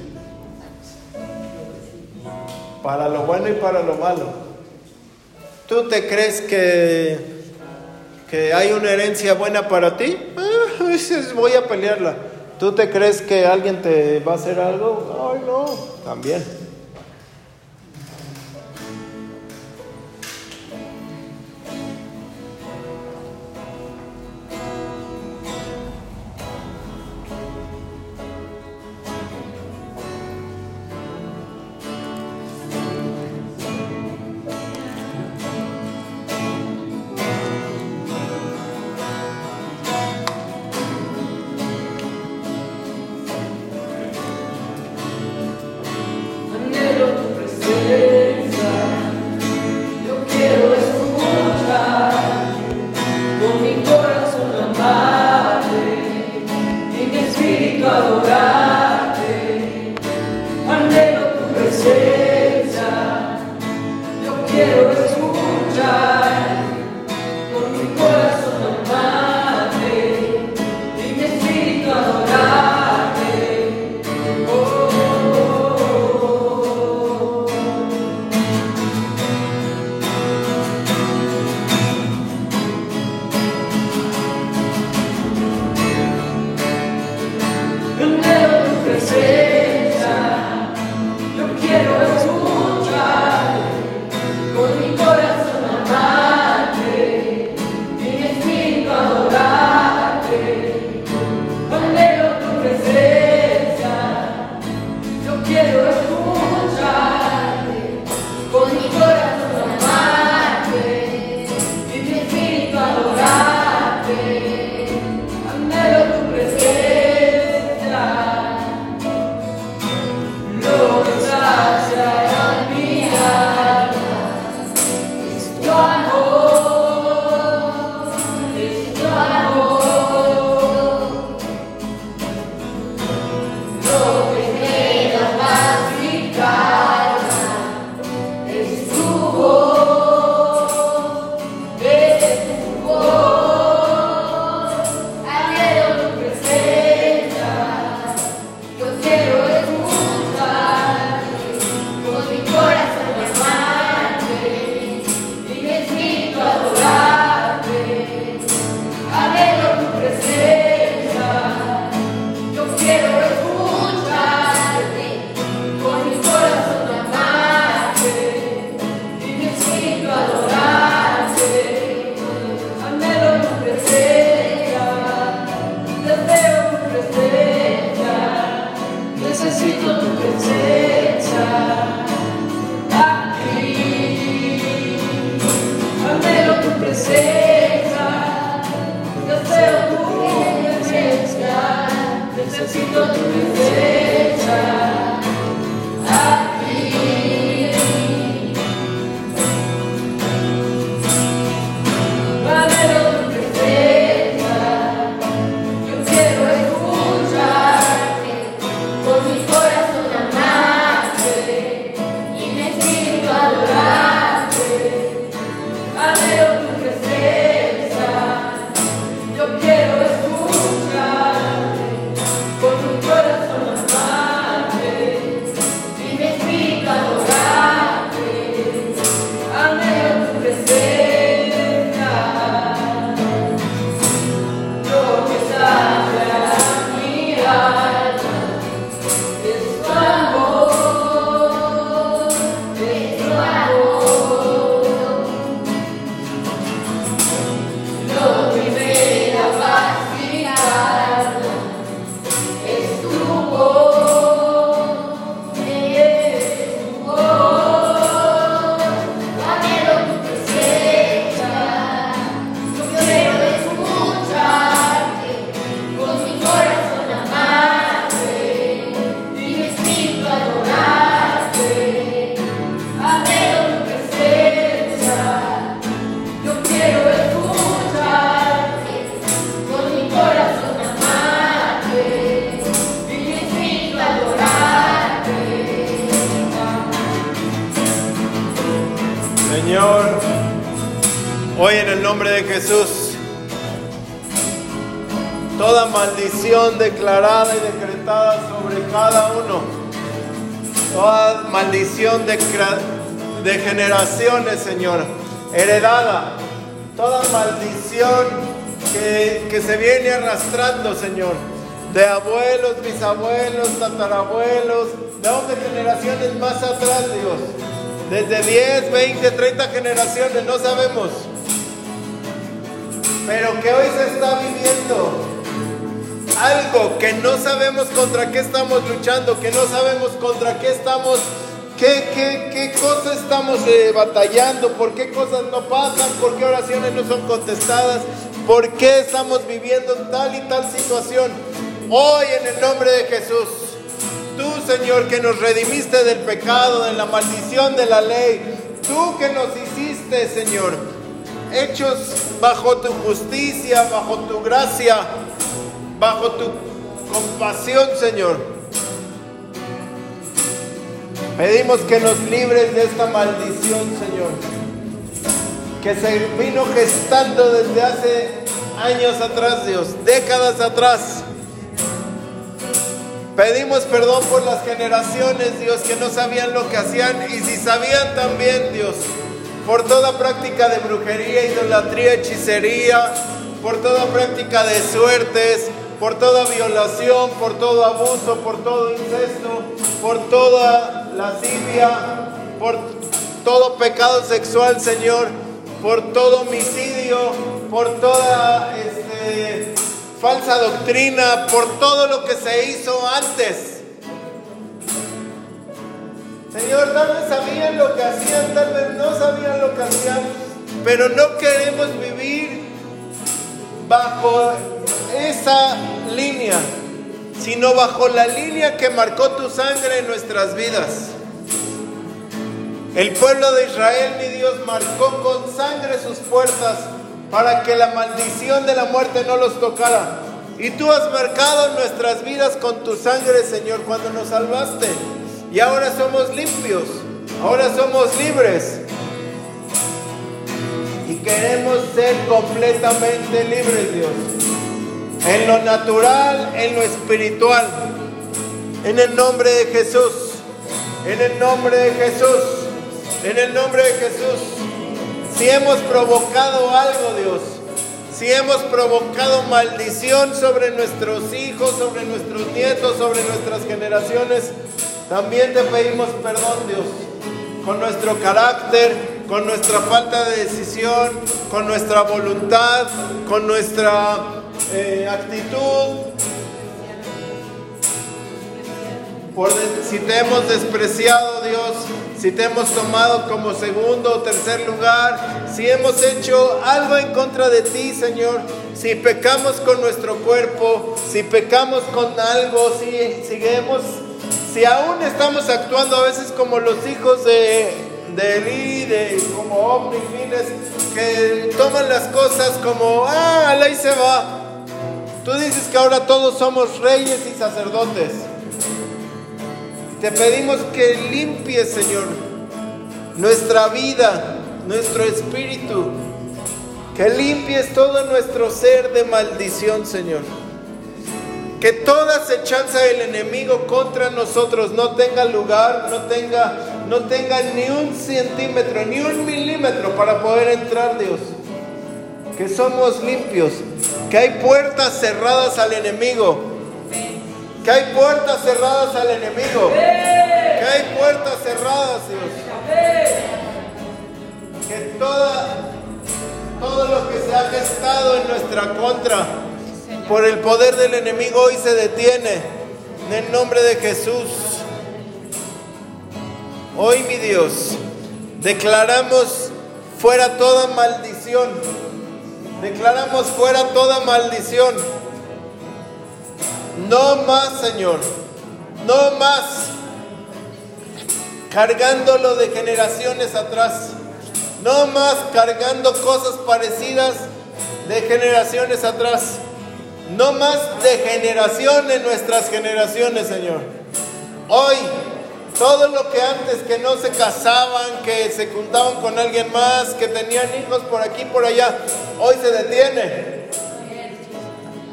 Para lo bueno y para lo malo. ¿Tú te crees que, que hay una herencia buena para ti? Voy a pelearla. ¿Tú te crees que alguien te va a hacer algo? Ay, no, también. Generaciones, Señor, heredada. Toda maldición que, que se viene arrastrando, Señor. De abuelos, bisabuelos, tatarabuelos, de generaciones más atrás, Dios. Desde 10, 20, 30 generaciones, no sabemos. Pero que hoy se está viviendo algo que no sabemos contra qué estamos luchando, que no sabemos contra qué estamos, qué, qué, qué cosas estamos eh, batallando, por qué cosas no pasan, por qué oraciones no son contestadas, por qué estamos viviendo tal y tal situación. Hoy en el nombre de Jesús, tú Señor que nos redimiste del pecado, de la maldición de la ley, tú que nos hiciste Señor, hechos bajo tu justicia, bajo tu gracia, bajo tu compasión, Señor. Pedimos que nos libres de esta maldición, Señor, que se vino gestando desde hace años atrás, Dios, décadas atrás. Pedimos perdón por las generaciones, Dios, que no sabían lo que hacían y si sabían también, Dios, por toda práctica de brujería, idolatría, hechicería, por toda práctica de suertes, por toda violación, por todo abuso, por todo incesto, por toda lascivia, por todo pecado sexual, Señor, por todo homicidio, por toda este, falsa doctrina, por todo lo que se hizo antes. Señor, tal vez sabían lo que hacían, tal vez no sabían lo que hacían, pero no queremos vivir bajo esa línea, sino bajo la línea que marcó tu sangre en nuestras vidas. El pueblo de Israel, mi Dios, marcó con sangre sus puertas para que la maldición de la muerte no los tocara. Y tú has marcado nuestras vidas con tu sangre, Señor, cuando nos salvaste. Y ahora somos limpios, ahora somos libres. Queremos ser completamente libres, Dios en lo natural, en lo espiritual. En el nombre de Jesús, en el nombre de Jesús, en el nombre de Jesús. Si hemos provocado algo, Dios, si hemos provocado maldición sobre nuestros hijos, sobre nuestros nietos, sobre nuestras generaciones, también te pedimos perdón, Dios, con nuestro carácter, con nuestra falta de decisión, con nuestra voluntad, con nuestra eh, actitud. por si te hemos despreciado, Dios, si te hemos tomado como segundo o tercer lugar, si hemos hecho algo en contra de ti, Señor, si pecamos con nuestro cuerpo, si pecamos con algo, si seguimos, si aún estamos actuando a veces como los hijos de, de Eli, de, como hombres que toman las cosas como, ah, ahí se va. Tú dices que ahora todos somos reyes y sacerdotes. Te pedimos que limpies, Señor, nuestra vida, nuestro espíritu, que limpies todo nuestro ser de maldición, Señor. Que toda acechanza del enemigo contra nosotros no tenga lugar, no tenga, no tenga ni un centímetro, ni un milímetro para poder entrar, Dios. Que somos limpios, que hay puertas cerradas al enemigo que hay puertas cerradas al enemigo. Que hay puertas cerradas, Dios. Que todo lo que se ha gestado en nuestra contra por el poder del enemigo hoy se detiene. En el nombre de Jesús. Hoy, mi Dios, declaramos fuera toda maldición. Declaramos fuera toda maldición no más, Señor. No más. Cargándolo de generaciones atrás. No más cargando cosas parecidas de generaciones atrás. No más de generación en nuestras generaciones, Señor. Hoy, todo lo que antes que no se casaban, que se juntaban con alguien más, que tenían hijos por aquí, por allá, hoy se detiene.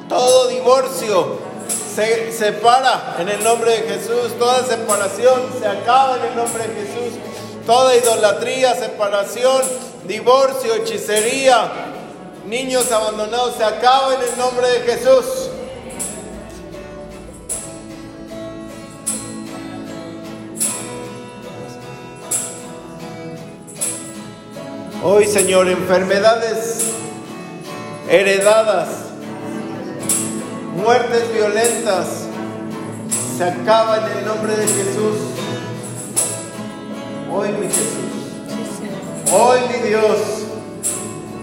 Todo divorcio, se separa en el nombre de Jesús. Toda separación se acaba en el nombre de Jesús. Toda idolatría, separación, divorcio, hechicería, niños abandonados se acaba en el nombre de Jesús. Hoy, Señor, enfermedades heredadas muertes violentas se acaban en el nombre de Jesús. Hoy mi Jesús, hoy mi Dios,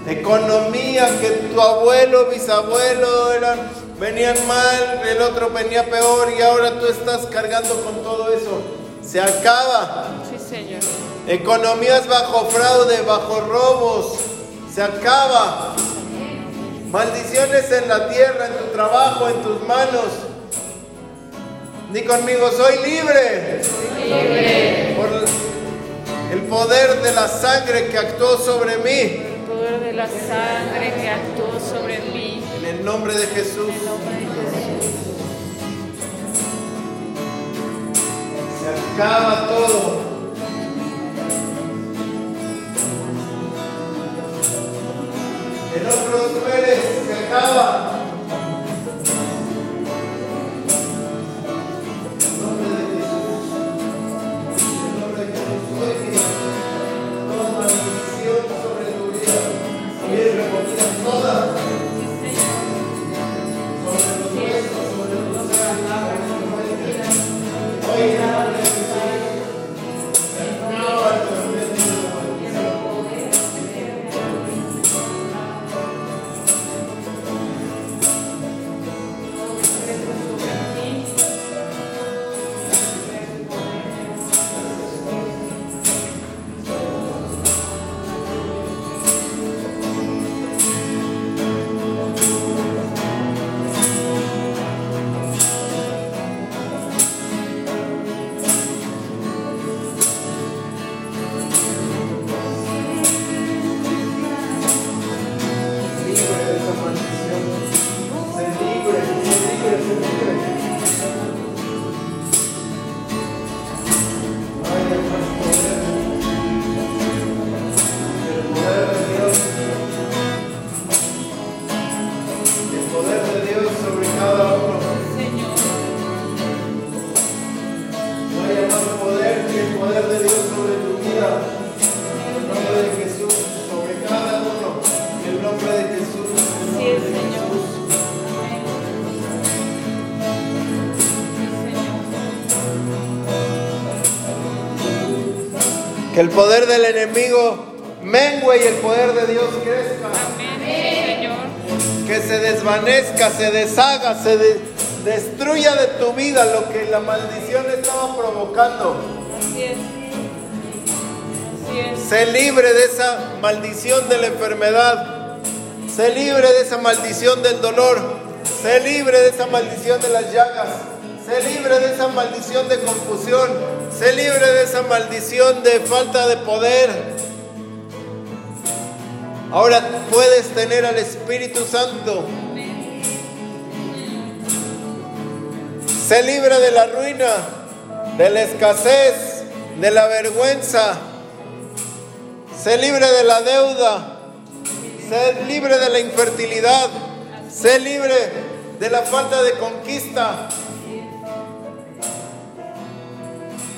economía que tu abuelo, bisabuelo eran, venían mal, el otro venía peor y ahora tú estás cargando con todo eso. Se acaba. Señor. Economías bajo fraude, bajo robos, se acaba. Maldiciones en la tierra, en tu trabajo, en tus manos. Di conmigo, soy libre. Por el poder de la sangre que actuó sobre mí. El poder de la sangre que actuó sobre mí. En el nombre de Jesús. Se acaba todo. El otro muere, se acaba. Poder del enemigo mengue y el poder de Dios crezca. Amén, Señor. Que se desvanezca, se deshaga, se destruya de tu vida lo que la maldición estaba provocando. Así es. Sé libre de esa maldición de la enfermedad. Sé libre de esa maldición del dolor. Sé libre de esa maldición de las llagas. Sé libre de esa maldición de confusión. Sé libre de esa maldición de falta de poder. Ahora puedes tener al Espíritu Santo. Sé libre de la ruina, de la escasez, de la vergüenza. Sé libre de la deuda. Sé libre de la infertilidad. Sé libre de la falta de conquista.